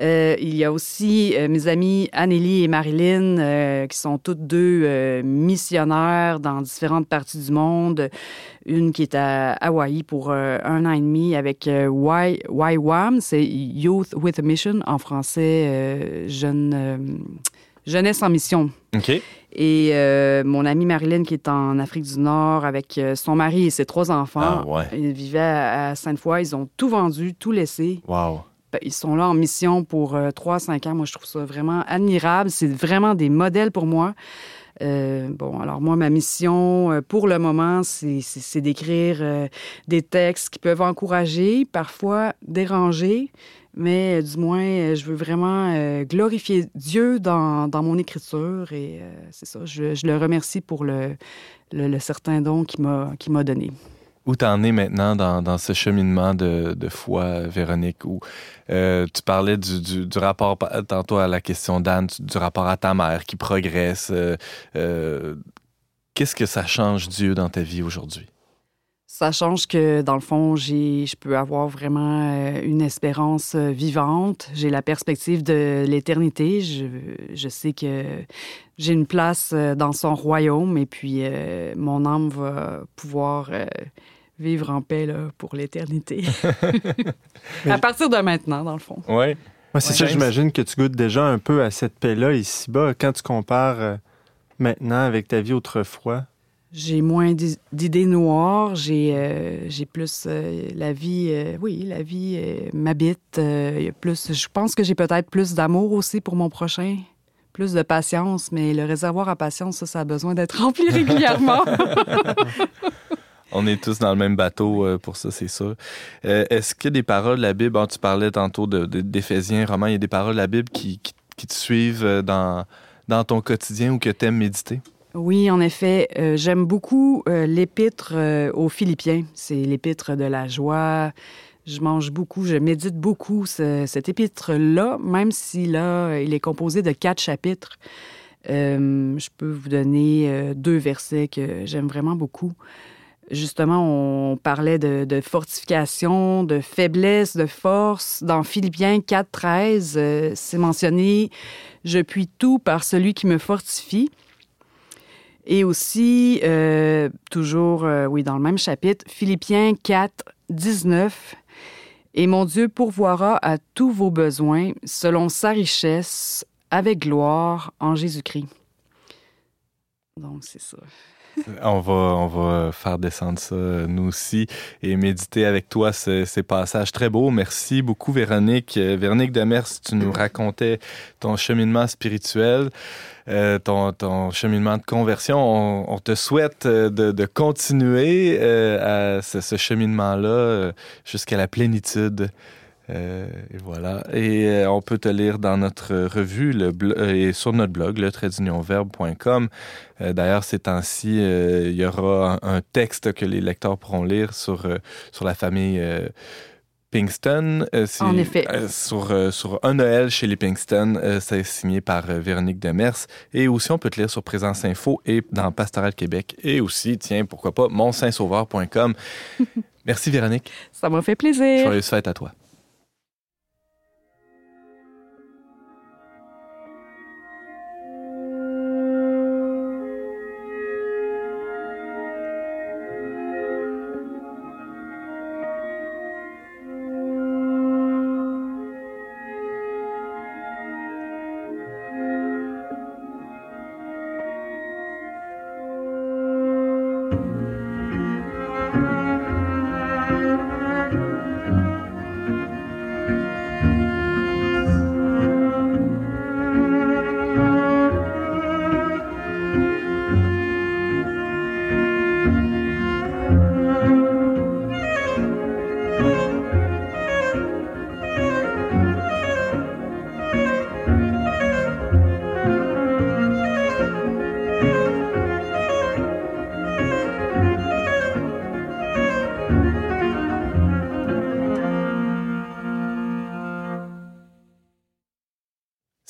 Euh, il y a aussi euh, mes amies Anneli et Marilyn, euh, qui sont toutes deux missionnaires dans différentes parties du monde. Une qui est à Hawaï pour un an et demi avec YWAM, c'est Youth with a Mission, en français, jeune, Jeunesse en mission. OK. Et euh, mon amie Marilyn, qui est en Afrique du Nord avec euh, son mari et ses trois enfants, Ah, ouais. ils vivaient à, Sainte-Foy. Ils ont tout vendu, tout laissé. Wow. Ben, Ils sont là en mission pour euh, 3-5 ans. Moi, je trouve ça vraiment admirable. C'est vraiment des modèles pour moi. Euh, bon, alors moi, ma mission euh, pour le moment, c'est d'écrire euh, des textes qui peuvent encourager, parfois déranger, mais euh, du moins, euh, je veux vraiment euh, glorifier Dieu dans, dans mon écriture et c'est ça. Je, le remercie pour le, le, certain don qu'il m'a donné. Où t'en es maintenant dans, dans ce cheminement de, de foi, Véronique, où tu parlais du, du, du rapport, tantôt à la question d'Anne, du rapport à ta mère qui progresse. Qu'est-ce que ça change Dieu dans ta vie aujourd'hui? Ça change que, dans le fond, j'ai, je peux avoir vraiment euh, une espérance euh, vivante. J'ai la perspective de l'éternité. Je, je sais que j'ai une place euh, dans son royaume et puis euh, mon âme va pouvoir euh, vivre en paix là, pour l'éternité. à partir de maintenant, dans le fond. Oui. Ouais, c'est Ouais. ça, j'imagine que tu goûtes déjà un peu à cette paix-là ici-bas quand tu compares maintenant avec ta vie autrefois. J'ai moins d'i- d'idées noires. J'ai euh, j'ai plus euh, la vie. euh, oui, la vie m'habite. plus. Je pense que j'ai peut-être plus d'amour aussi pour mon prochain. Plus de patience, mais le réservoir à patience, ça, ça a besoin d'être rempli régulièrement. On est tous dans le même bateau pour ça, c'est sûr. Est-ce que des paroles de la Bible, tu parlais tantôt d'Éphésiens, Romains, il y a des paroles de la Bible qui, qui- te suivent dans, dans ton quotidien ou que tu aimes méditer? Oui, en effet, euh, j'aime beaucoup euh, l'épître euh, aux Philippiens. C'est l'épître de la joie. Je mange beaucoup, je médite beaucoup ce- cet épître-là, même si là, il est composé de quatre chapitres. Je peux vous donner deux versets que j'aime vraiment beaucoup. Justement, on parlait de, de fortification, de faiblesse, de force. Dans Philippiens 4, 13, euh, c'est mentionné Je puis tout par celui qui me fortifie. Et aussi, euh, toujours, euh, oui, dans le même chapitre, Philippiens 4, 19. Et mon Dieu pourvoira à tous vos besoins selon sa richesse, avec gloire en Jésus-Christ. Donc, c'est ça. On va, on va faire descendre ça, nous aussi, et méditer avec toi ce- ces passages très beaux. Merci beaucoup, Véronique. Euh, Véronique Demers, tu nous racontais ton cheminement spirituel, euh, ton, cheminement de conversion. On, te souhaite euh, de, continuer ce, cheminement-là jusqu'à la plénitude. Euh, et voilà. Et euh, on peut te lire dans notre revue le euh, et sur notre blog, le traitdunionverbe.com. Euh, D'ailleurs, ces temps-ci, il y aura un, un texte que les lecteurs pourront lire sur, sur la famille Pinkston. Euh, En effet. euh, sur, euh, sur Un Noël chez les Pinkston. C'est signé par Véronique Demers. Et aussi, on peut te lire sur Présence Info et dans Pastoral Québec. Et aussi, tiens, pourquoi pas, monsaintsauveur.com. Merci, Véronique. Ça m'a fait plaisir. Joyeuse fête à toi.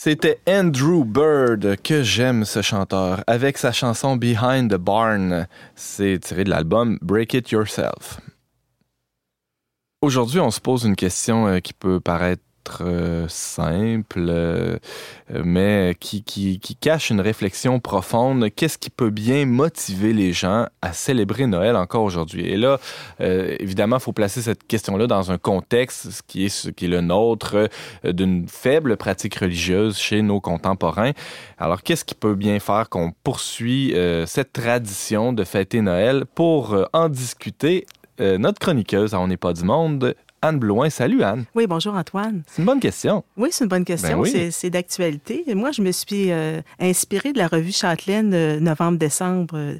C'était Andrew Bird, que j'aime ce chanteur, avec sa chanson Behind the Barn. C'est tiré de l'album Break It Yourself. Aujourd'hui, on se pose une question euh, qui peut paraître euh, simple, euh, mais qui, cache une réflexion profonde. Qu'est-ce qui peut bien motiver les gens à célébrer Noël encore aujourd'hui? Et là, euh, évidemment, il faut placer cette question-là dans un contexte, ce qui est, le nôtre, d'une faible pratique religieuse chez nos contemporains. Alors, qu'est-ce qui peut bien faire qu'on poursuit cette tradition de fêter Noël? Pour en discuter, notre chroniqueuse On n'est pas du monde, Anne Blouin. Salut Anne. Oui, bonjour Antoine. C'est une bonne question. Oui, c'est une bonne question. Ben oui. C'est- d'actualité. Moi, je me suis euh, inspirée de la revue Châtelaine euh, novembre-décembre euh,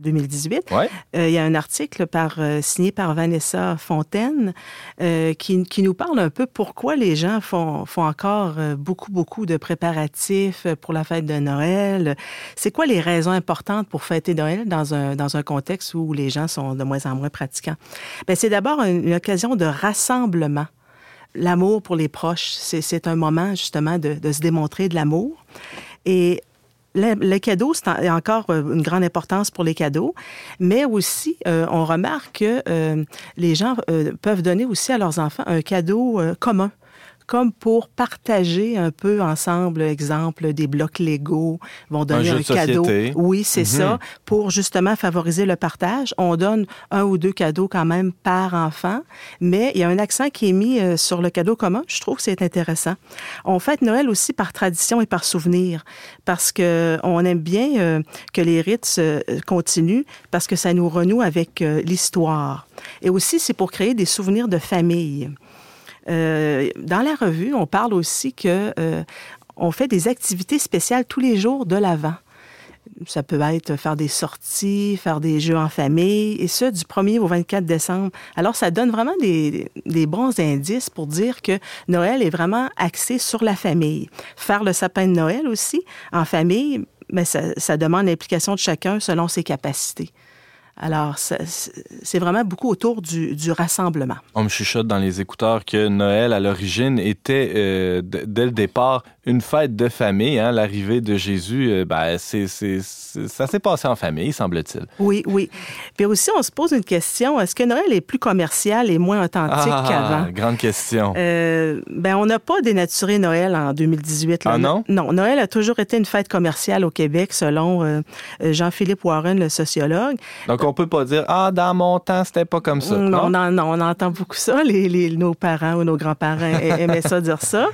2018. Ouais. Euh, il y a un article par, euh, signé par Vanessa Fontaine euh, qui, qui nous parle un peu pourquoi les gens font, font encore beaucoup, beaucoup de préparatifs pour la fête de Noël. C'est quoi les raisons importantes pour fêter Noël dans un, dans un contexte où les gens sont de moins en moins pratiquants? Ben, c'est d'abord une, une occasion de rassemblement. L'amour pour les proches, c'est c'est un moment justement de, de se démontrer de l'amour. Et le, le cadeau, c'est en- encore euh, une grande importance pour les cadeaux, mais aussi, euh, on remarque que euh, les gens peuvent donner aussi à leurs enfants un cadeau commun comme pour partager un peu ensemble, exemple, des blocs Lego, vont donner un, de cadeau. société. Oui, c'est Mhm. ça, pour justement favoriser le partage. On donne un ou deux cadeaux quand même par enfant, mais il y a un accent qui est mis euh, sur le cadeau commun. Je trouve que c'est intéressant. On fête Noël aussi par tradition et par souvenir, parce que on aime bien euh, que les rites se- continuent, parce que ça nous renoue avec euh, l'histoire. Et aussi, c'est pour créer des souvenirs de famille. Euh, dans la revue, on parle aussi que euh, on fait des activités spéciales tous les jours de l'Avent. Ça peut être faire des sorties, faire des jeux en famille, et ce, du 1er au 24 décembre. Alors, ça donne vraiment des, des bons indices pour dire que Noël est vraiment axé sur la famille. Faire le sapin de Noël aussi, en famille, mais ça, ça demande l'implication de chacun selon ses capacités. Alors, c'est vraiment beaucoup autour du, du rassemblement. On me chuchote dans les écouteurs que Noël, à l'origine, était, euh, dès le départ, une fête de famille. Hein? L'arrivée de Jésus, euh, ben, ça s'est passé en famille, semble-t-il. Oui, oui. Puis aussi, on se pose une question. Est-ce que Noël est plus commercial et moins authentique qu'avant? Ah, grande question. Euh, ben, on n'a pas dénaturé Noël en 2018. là. Ah non? Non, Noël a toujours été une fête commerciale au Québec, selon euh, Jean-Philippe Warren, le sociologue. Donc, on peut pas dire, ah, dans mon temps, c'était pas comme ça. Non, non? non, on entend beaucoup ça. Les, les- nos parents ou nos grands-parents aimaient ça dire ça.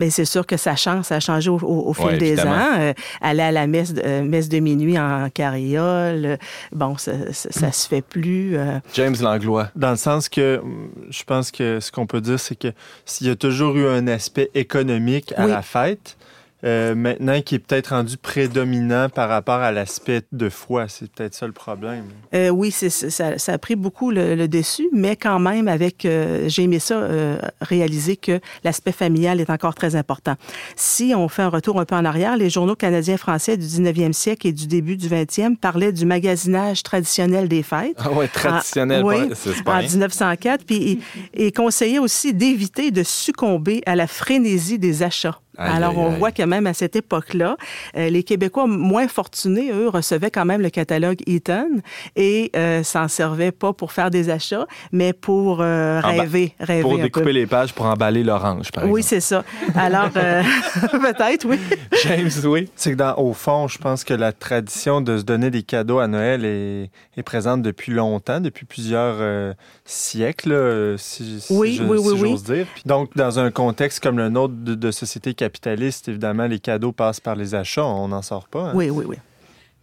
Mais c'est sûr que ça change, ça a changé au, au- au fil Ouais, des évidemment. ans. Euh, aller à la messe, de- euh, messe de minuit en carriole, bon, ça, ça, ça se fait plus. euh. James Langlois. Dans le sens que hum, je pense que ce qu'on peut dire, c'est que s'il y a toujours eu un aspect économique à Oui. la fête, euh, maintenant qui est peut-être rendu prédominant par rapport à l'aspect de foi, c'est peut-être ça le problème. Euh, oui, c'est, c'est- ça, ça a pris beaucoup le, le dessus, mais quand même, avec, euh, j'ai aimé ça, euh, réaliser que l'aspect familial est encore très important. Si on fait un retour un peu en arrière, les journaux canadiens français du 19e siècle et du début du 20e parlaient du magasinage traditionnel des fêtes. Ah ouais, traditionnel. Ah, oui, pas- c'est pas en rien. 1904, puis il, il conseillait aussi d'éviter de succomber à la frénésie des achats. Aïe, Alors, aïe, on aïe. voit que même à cette époque-là, euh, les Québécois moins fortunés, eux, recevaient quand même le catalogue Eaton et euh, s'en servaient pas pour faire des achats, mais pour euh, rêver, rêver Pour un peu. découper les pages pour emballer l'orange, par Oui, exemple. c'est ça. Alors, euh, peut-être, oui. James, oui. C'est que dans, au fond, je pense que la tradition de se donner des cadeaux à Noël est, est présente depuis longtemps, depuis plusieurs euh, siècles, si, si Oui, je- oui, oui, si oui. j'ose dire. Puis donc, dans un contexte comme le nôtre de, de société capitaliste, évidemment, les cadeaux passent par les achats, on n'en sort pas. hein. Oui, oui, oui.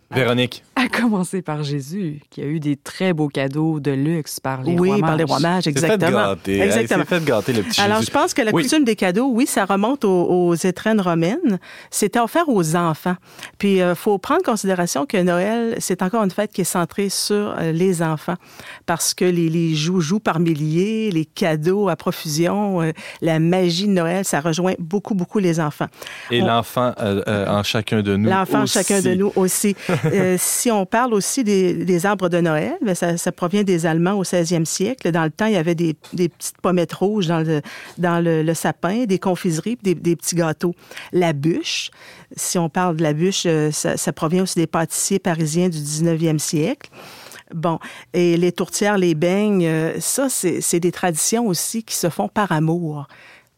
Véronique. À commencer par Jésus, qui a eu des très beaux cadeaux de luxe par les oui, rois par les mages. rois mages, C'est fait exactement. gâter. Exactement. C'est fait gâter le petit Alors, Jésus. je pense que la Oui. coutume des cadeaux, oui, ça remonte aux, aux étrennes romaines. C'était offert aux enfants. Puis, il faut prendre en considération que Noël, c'est encore une fête qui est centrée sur euh, les enfants. Parce que les, les joujoux par milliers, les cadeaux à profusion, euh, la magie de Noël, ça rejoint beaucoup, beaucoup les enfants. Et on- l'enfant euh, euh, en chacun de nous. L'enfant, aussi. chacun de nous aussi. Euh, si on parle aussi des, arbres de Noël, ben, ça, ça provient des Allemands au 16e siècle. Dans le temps, il y avait des, des petites pommettes rouges dans le, dans le, sapin, des confiseries, des, des petits gâteaux. La bûche, si on parle de la bûche, euh, ça, ça provient aussi des pâtissiers parisiens du 19e siècle. Bon, et les tourtières, les beignes, euh, ça, c'est des traditions aussi qui se font par amour.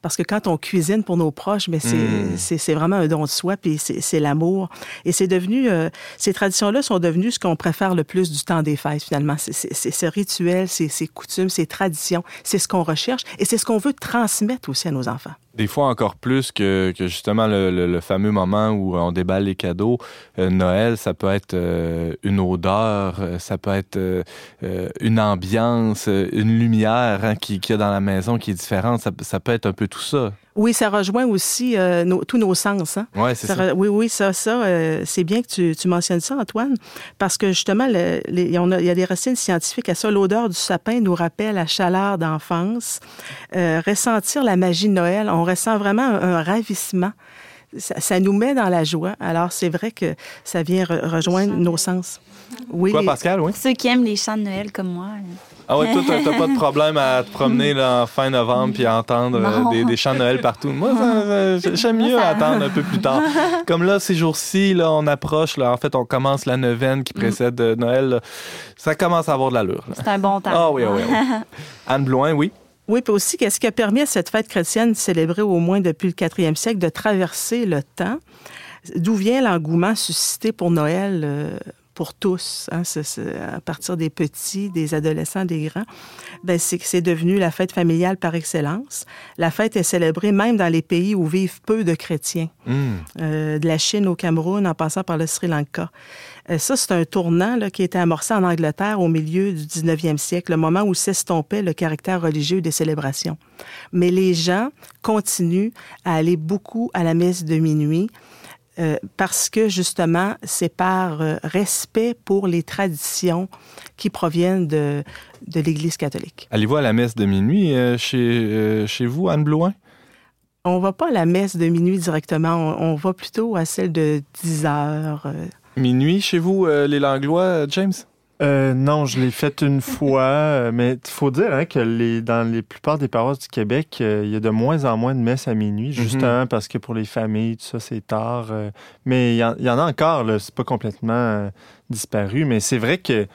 Parce que quand on cuisine pour nos proches, mais c'est Mm. c'est- c'est vraiment un don de soi, puis c'est c'est l'amour. Et c'est devenu, euh, ces traditions-là sont devenues ce qu'on préfère le plus du temps des fêtes, finalement. C'est- C'est c'est ce rituel, c'est ces coutumes, ces traditions, c'est ce qu'on recherche et c'est ce qu'on veut transmettre aussi à nos enfants. Des fois encore plus que, justement le, fameux moment où on déballe les cadeaux. Euh, Noël, ça peut être euh, une odeur, euh, ça peut être euh, euh, une ambiance, euh, une lumière hein, qui- qu'il y a dans la maison qui est différente. Ça peut être un peu tout ça. Oui, ça rejoint aussi euh, nos- tous nos sens. Hein? Ouais, c'est Ça ça. re- Oui, oui, ça, ça, euh, c'est bien que tu, tu mentionnes ça, Antoine, parce que justement, le- les- on a- il y a des racines scientifiques à ça. L'odeur du sapin nous rappelle la chaleur d'enfance. Euh, ressentir la magie de Noël, on ressent vraiment un, un ravissement. Ça, ça nous met dans la joie. Alors, c'est vrai que ça vient re- rejoindre nos sens. Oui, Quoi, Pascal, oui? Ceux qui aiment les chants de Noël comme moi. là. Ah ouais, toi, t'as pas de problème à te promener là, en fin novembre puis à entendre euh, des, des chants de Noël partout. Moi, j'aime mieux attendre un peu plus tard. Comme là, ces jours-ci, là, on approche, là, en fait, on commence la neuvaine qui précède euh, Noël. là. Ça commence à avoir de l'allure. là. C'est un bon temps. Ah oui, oui, oui. Anne Bloin, oui? Oui, puis aussi, qu'est-ce qui a permis à cette fête chrétienne célébrée au moins depuis le 4e siècle de traverser le temps? D'où vient l'engouement suscité pour Noël euh, pour tous, hein, à partir des petits, des adolescents, des grands? Ben, c'est que c'est devenu la fête familiale par excellence. La fête est célébrée même dans les pays où vivent peu de chrétiens, Hum. euh, de la Chine au Cameroun en passant par le Sri Lanka. Euh, ça, c'est un tournant là, qui a été amorcé en Angleterre au milieu du 19e siècle, le moment où s'estompait le caractère religieux des célébrations. Mais les gens continuent à aller beaucoup à la messe de minuit euh, parce que, justement, c'est par euh, respect pour les traditions qui proviennent de, de l'Église catholique. Allez-vous à la messe de minuit euh, chez, chez vous, Anne Bloin? On va pas à la messe de minuit directement, on, on va plutôt à celle de 10 heures. Minuit chez vous, les Langlois, James? Euh, non, je l'ai fait une fois, euh, mais il faut dire hein, que les, dans les plupart des paroisses du Québec, euh, il y a de moins en moins de messes à minuit, justement parce que pour les familles, tout ça, c'est tard. euh, mais il y, en, il y en a encore, c'est pas complètement euh, disparu, mais c'est vrai que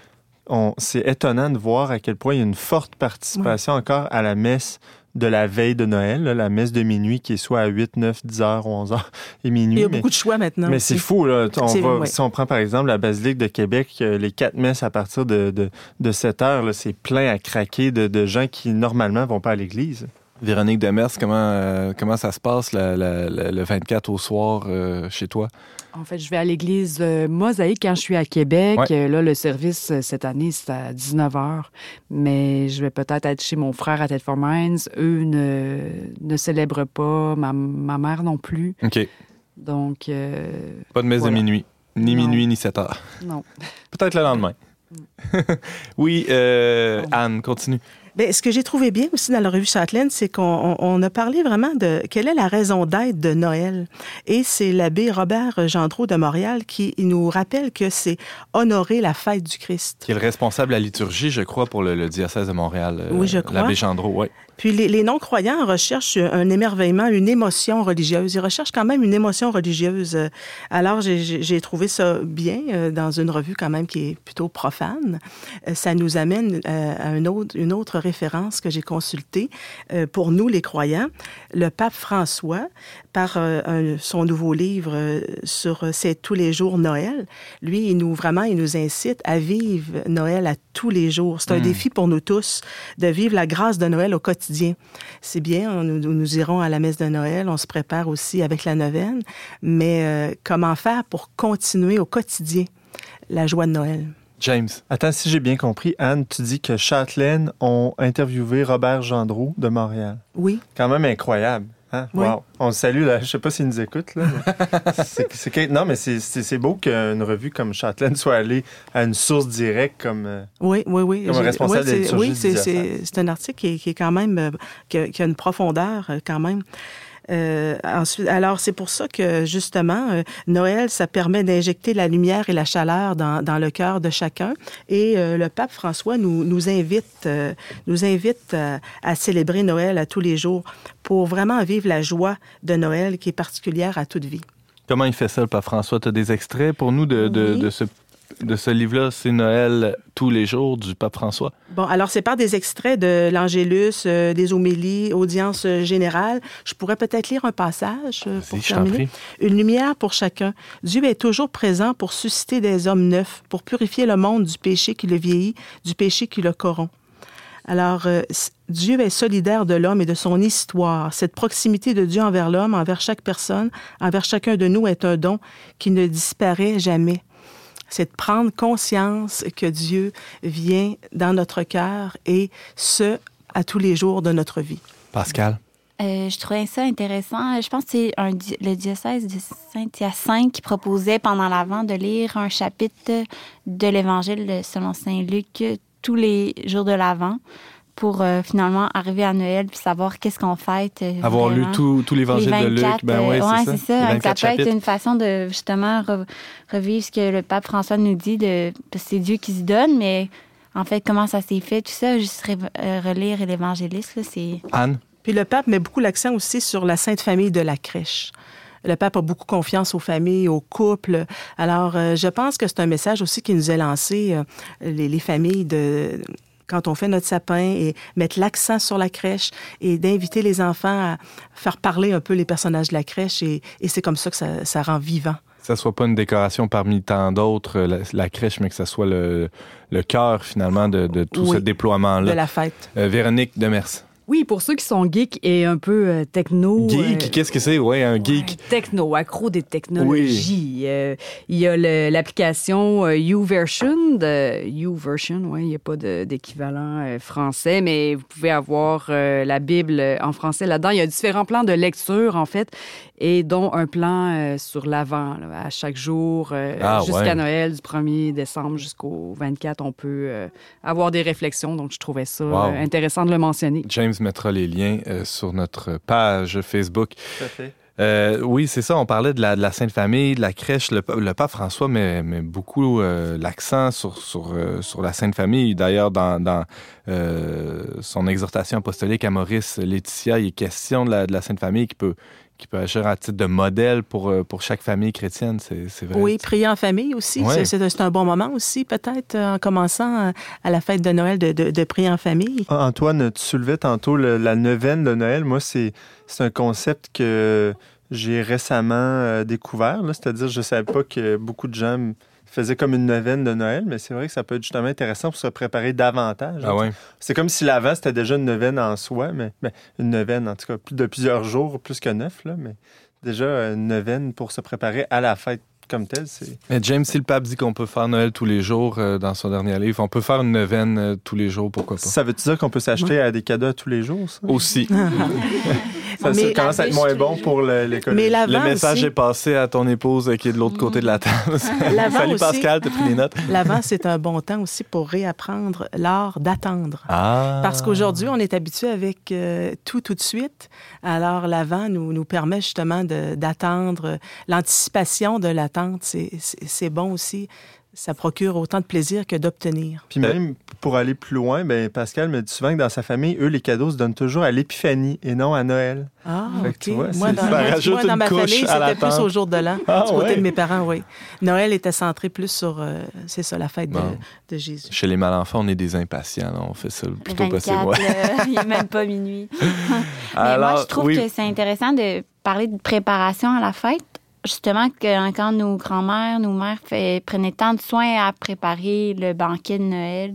on- c'est étonnant de voir à quel point il y a une forte participation encore à la messe de la veille de Noël, là, la messe de minuit qui est soit à 8, 9, 10 heures, 11 heures et minuit. Il y a mais- beaucoup de choix maintenant. mais c'est fou, là. On va- ouais. Si on prend par exemple la basilique de Québec, euh, les quatre messes à partir de, de, de 7 heures, c'est plein à craquer de, de gens qui normalement vont pas à l'église. Véronique Demers, comment, euh, comment ça se passe la- la- la- le 24 au soir euh, chez toi? En fait, je vais à l'église euh, Mosaïque quand je suis à Québec. Ouais. Là, le service cette année, c'est à 19 h. Mais je vais peut-être être chez mon frère à Thetford Mines. Eux ne, ne célèbrent pas, ma, ma mère non plus. OK. Donc, Pas de messe Voilà. de minuit. Ni Non. minuit, ni 7 heures. non. Peut-être le lendemain. oui, euh, Anne, continue. Bien, ce que j'ai trouvé bien aussi dans la revue Châtelaine, c'est qu'on on- on a parlé vraiment de quelle est la raison d'être de Noël. Et c'est l'abbé Robert Gendreau de Montréal qui nous rappelle que c'est honorer la fête du Christ. Qui est le responsable de la liturgie, je crois, pour le, le diocèse de Montréal. euh, Oui, je crois. L'abbé Gendreau, oui. Puis les, non-croyants recherchent un émerveillement, une émotion religieuse. Ils recherchent quand même une émotion religieuse. Euh, Alors, j'ai- trouvé ça bien euh, dans une revue quand même qui est plutôt profane. Euh, Ça nous amène à une autre, référence que j'ai consultée. Pour nous, les croyants, le pape François, par euh, un- son nouveau livre euh, sur euh, C'est tous les jours Noël, lui, il nous vraiment, il nous incite à vivre Noël à tous les jours. C'est un défi pour nous tous de vivre la grâce de Noël au quotidien. C'est bien, nous, nous- nous irons à la messe de Noël, on se prépare aussi avec la neuvaine, mais euh, comment faire pour continuer au quotidien la joie de Noël? James. Attends, si j'ai bien compris, Anne, tu dis que Châtelaine ont interviewé Robert Gendreau de Montréal. Oui. Quand même incroyable. Hein? Oui. Wow. On le salue, là. Je sais pas s'il nous écoute. Là, non, mais c'est- beau qu'une revue comme Châtelaine soit allée à une source directe comme... euh, Oui, oui, oui. Comme responsable oui, de Oui, c'est- diocèse. c'est c'est un article qui est, qui est quand même, euh, qui a, qui a une profondeur euh, quand même. Euh, ensuite, alors, c'est pour ça que, justement, euh, Noël, ça permet d'injecter la lumière et la chaleur dans, dans le cœur de chacun. Et euh, le pape François nous, nous invite, nous invite à célébrer Noël à tous les jours pour vraiment vivre la joie de Noël qui est particulière à toute vie. Comment il fait ça, le pape François? Tu as des extraits pour nous de, de, Oui. de ce, de ce livre-là? C'est Noël tous les jours du pape François. Bon, alors c'est par des extraits de l'Angélus, euh, des homélies, audience euh, générale. Je pourrais peut-être lire un passage euh, pour terminer. prie. Une lumière pour chacun. Dieu est toujours présent pour susciter des hommes neufs, pour purifier le monde du péché qui le vieillit, du péché qui le corrompt. Alors, euh, Dieu est solidaire de l'homme et de son histoire. Cette proximité de Dieu envers l'homme, envers chaque personne, envers chacun de nous est un don qui ne disparaît jamais. C'est de prendre conscience que Dieu vient dans notre cœur et ce, à tous les jours de notre vie. Pascal? Euh, je trouvais ça intéressant. Je pense que c'est un le diocèse de Saint-Hyacinthe qui proposait pendant l'Avent de lire un chapitre de l'Évangile selon Saint Luc euh, tous les jours de l'Avent pour euh, finalement arriver à Noël puis savoir qu'est-ce qu'on fête. euh, Avoir lu vraiment. tout, tout l'évangile Les de Luc, 24, ben oui, euh, ouais, c'est ça. ça. Ça 24 peut être une façon de justement re- revivre ce que le pape François nous dit, de, c'est Dieu qui se donne, mais en fait, comment ça s'est fait, tout ça, juste re- relire l'évangéliste, là, c'est... Anne? Puis le pape met beaucoup l'accent aussi sur la sainte famille de la crèche. Le pape a beaucoup confiance aux familles, aux couples. Alors, euh, je pense que c'est un message aussi qui nous est lancé, euh, les, les familles, de quand on fait notre sapin et mettre l'accent sur la crèche et d'inviter les enfants à faire parler un peu les personnages de la crèche. Et, et c'est comme ça que ça, ça rend vivant. Que ça soit pas une décoration parmi tant d'autres, la, la crèche, mais que ça soit le, le cœur, finalement, de, de tout Oui, ce de déploiement-là. la fête. Euh, Véronique Demers. Oui, pour ceux qui sont geeks et un peu euh, techno. Geek, euh, qu'est-ce que c'est? Oui, un Ouais, geek. Techno, accro des technologies. Euh, il y a l'application YouVersion. De, YouVersion, oui, il n'y a pas d'équivalent français, mais vous pouvez avoir la Bible en français là-dedans. Il y a différents plans de lecture, en fait, et dont un plan euh, sur l'avant, à chaque jour, euh, Ah, jusqu'à ouais. Noël, du 1er décembre jusqu'au 24, on peut euh, avoir des réflexions. Donc, je trouvais ça Wow. euh, intéressant de le mentionner. James mettra les liens euh, sur notre page Facebook. Tout à fait. Euh, oui, c'est ça. On parlait de la, de la Sainte Famille, de la crèche. Le, le pape François met, met beaucoup euh, l'accent sur, sur, euh, sur la Sainte Famille. D'ailleurs, dans, dans euh, son exhortation apostolique à Maurice Laetitia, il est question de la, de la Sainte Famille qui peut, qui peut agir à titre de modèle pour, euh, pour chaque famille chrétienne. C'est vrai. Oui, prier en famille aussi. C'est- un bon moment aussi, peut-être, euh, en commençant euh, à la fête de Noël, de, de, de prier en famille. Ah, Antoine, tu soulevais tantôt le- la neuvaine de Noël. Moi, c'est c'est un concept que j'ai récemment découvert. C'est-à-dire, je ne savais pas que beaucoup de gens faisaient comme une neuvaine de Noël, mais c'est vrai que ça peut être justement intéressant pour se préparer davantage. Ah ouais. C'est comme si l'avant, c'était déjà une neuvaine en soi, mais ben, une neuvaine, en tout cas, plus de plusieurs jours, plus que neuf, là, mais déjà une neuvaine pour se préparer à la fête comme telle, c'est... Mais James, si le pape dit qu'on peut faire Noël tous les jours euh, dans son dernier livre, on peut faire une neuvaine euh, tous les jours, pourquoi pas? Ça veut dire qu'on peut s'acheter à des cadeaux tous les jours, ça? Aussi. Ça, Mais- commence à être moins bon pour le- l'avant Le message aussi. est passé à ton épouse qui est de l'autre côté de la table. L'avant Salut aussi. Pascal, t'as pris des notes? L'avant, c'est un bon temps aussi pour réapprendre l'art d'attendre. Ah. Parce qu'aujourd'hui, on est habitué avec euh, tout tout de suite. Alors, l'avant nous, nous permet justement d'attendre. L'anticipation de l'attente, c'est bon aussi. Ça procure autant de plaisir que d'obtenir. Puis même pour aller plus loin, ben Pascal me dit souvent que dans sa famille, eux, les cadeaux se donnent toujours à l'épiphanie et non à Noël. Ah, Fait OK. tu vois, moi, dans, moi, ma famille, c'était plus au jour de l'an. Ah, du côté ouais? de mes parents, oui. Noël était centré plus sur, euh, c'est ça, la fête de- Bon. de, Jésus. Chez les mal-enfants, on est des impatients. là. On fait ça le plus tôt 24, possible. ouais. là, il n'est même pas minuit. Mais Alors, moi, je trouve oui. que c'est intéressant de parler de préparation à la fête. Justement, que quand nos grands-mères, nos mères fait- prenaient tant de soin à préparer le banquet de Noël,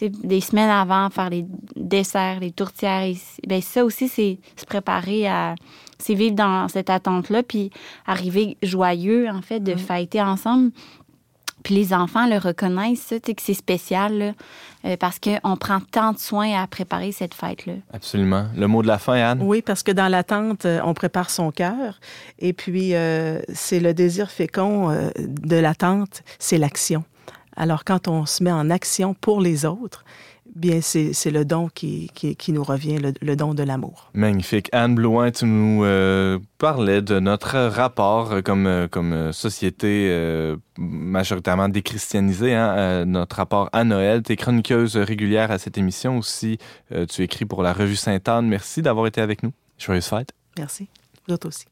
des semaines avant, faire les desserts, les tourtières, et, ben ça aussi, c'est se préparer à. C'est vivre dans cette attente-là, puis arriver joyeux, en fait, de fêter ensemble. Puis les enfants le reconnaissent, ça, que c'est spécial, là, euh, parce qu'on prend tant de soin à préparer cette fête-là. Absolument. Le mot de la fin, Anne? Oui, parce que dans l'attente, euh, on prépare son cœur. Et puis, euh, c'est le désir fécond euh, de l'attente, c'est l'action. Alors, quand on se met en action pour les autres, bien, c'est le don qui, qui, qui nous revient, le, le don de l'amour. Magnifique. Anne Blouin, tu nous euh, parlais de notre rapport euh, comme, euh, comme société euh, majoritairement déchristianisée, hein, euh, notre rapport à Noël. Tu es chroniqueuse régulière à cette émission aussi. Tu écris pour la revue Sainte-Anne. Merci d'avoir été avec nous. Joyeuse fête. Merci. Vous aussi.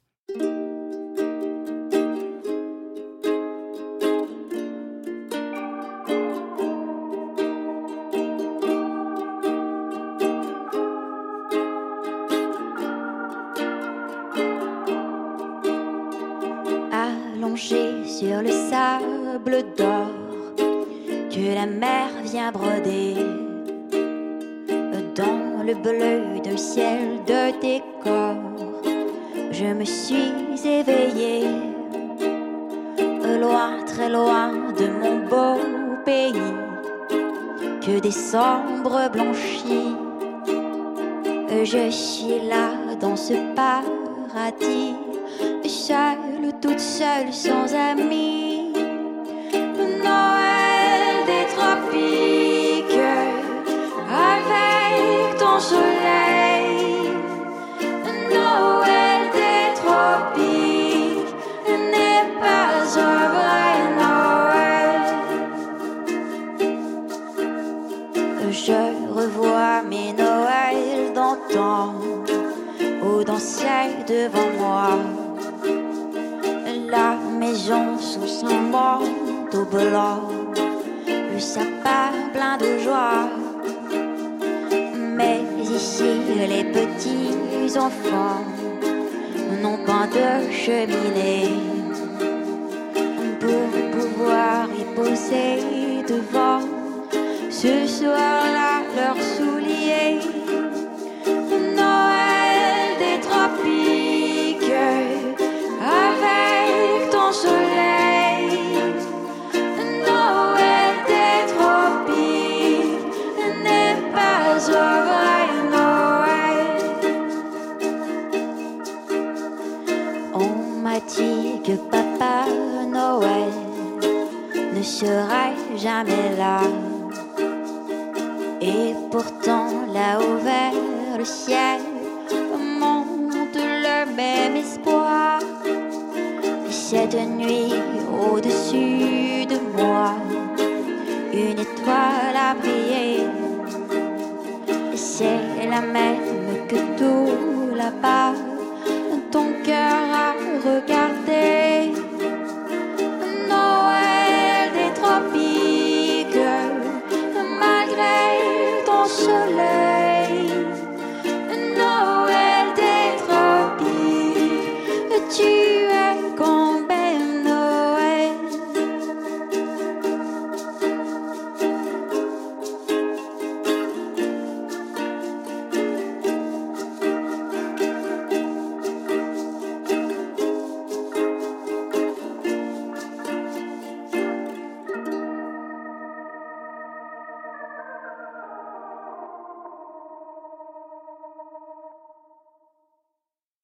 Dans le bleu d'un ciel de décor. Je me suis éveillée loin, très loin de mon beau pays que décembre blanchit. Je suis là dans ce paradis, seule, toute seule, sans amis. Devant moi. La maison sous son manteau blanc, le sapin plein de joie. Mais ici, les petits enfants n'ont pas de cheminée pour pouvoir y poser devant ce soir-là Et pourtant, là-haut vers le ciel, monte le même espoir. Cette nuit, au-dessus de moi, une étoile a brillé. C'est la même que tout là-bas,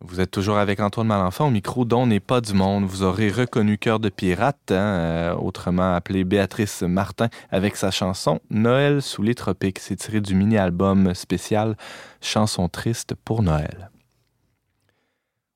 Vous êtes toujours avec Antoine Malenfant au micro dont n'est pas du monde. Vous aurez reconnu Cœur de pirate, hein, euh, autrement appelé Béatrice Martin, avec sa chanson Noël sous les tropiques. C'est tiré du mini-album spécial Chanson triste pour Noël.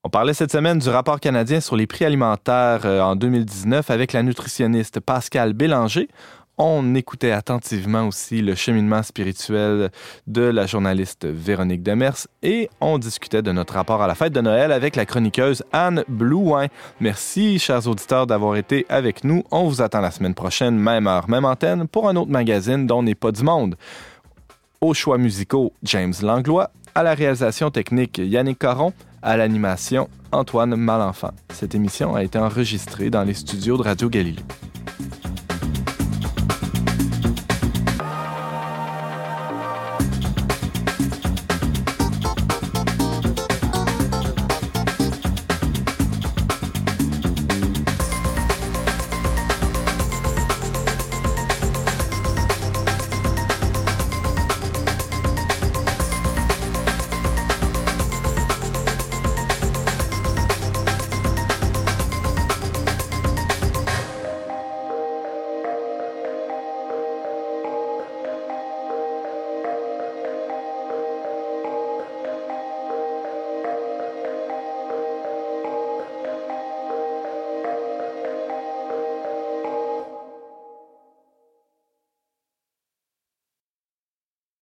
On parlait cette semaine du rapport canadien sur les prix alimentaires euh, en 2019 avec la nutritionniste Pascal Bélanger. On écoutait attentivement aussi le cheminement spirituel de la journaliste Véronique Demers et on discutait de notre rapport à la fête de Noël avec la chroniqueuse Anne Blouin. Merci, chers auditeurs, d'avoir été avec nous. On vous attend la semaine prochaine, même heure, même antenne, pour un autre magazine dont n'est pas du monde. Aux choix musicaux, James Langlois. À la réalisation technique, Yannick Caron. À l'animation, Antoine Malenfant. Cette émission a été enregistrée dans les studios de Radio Galilée.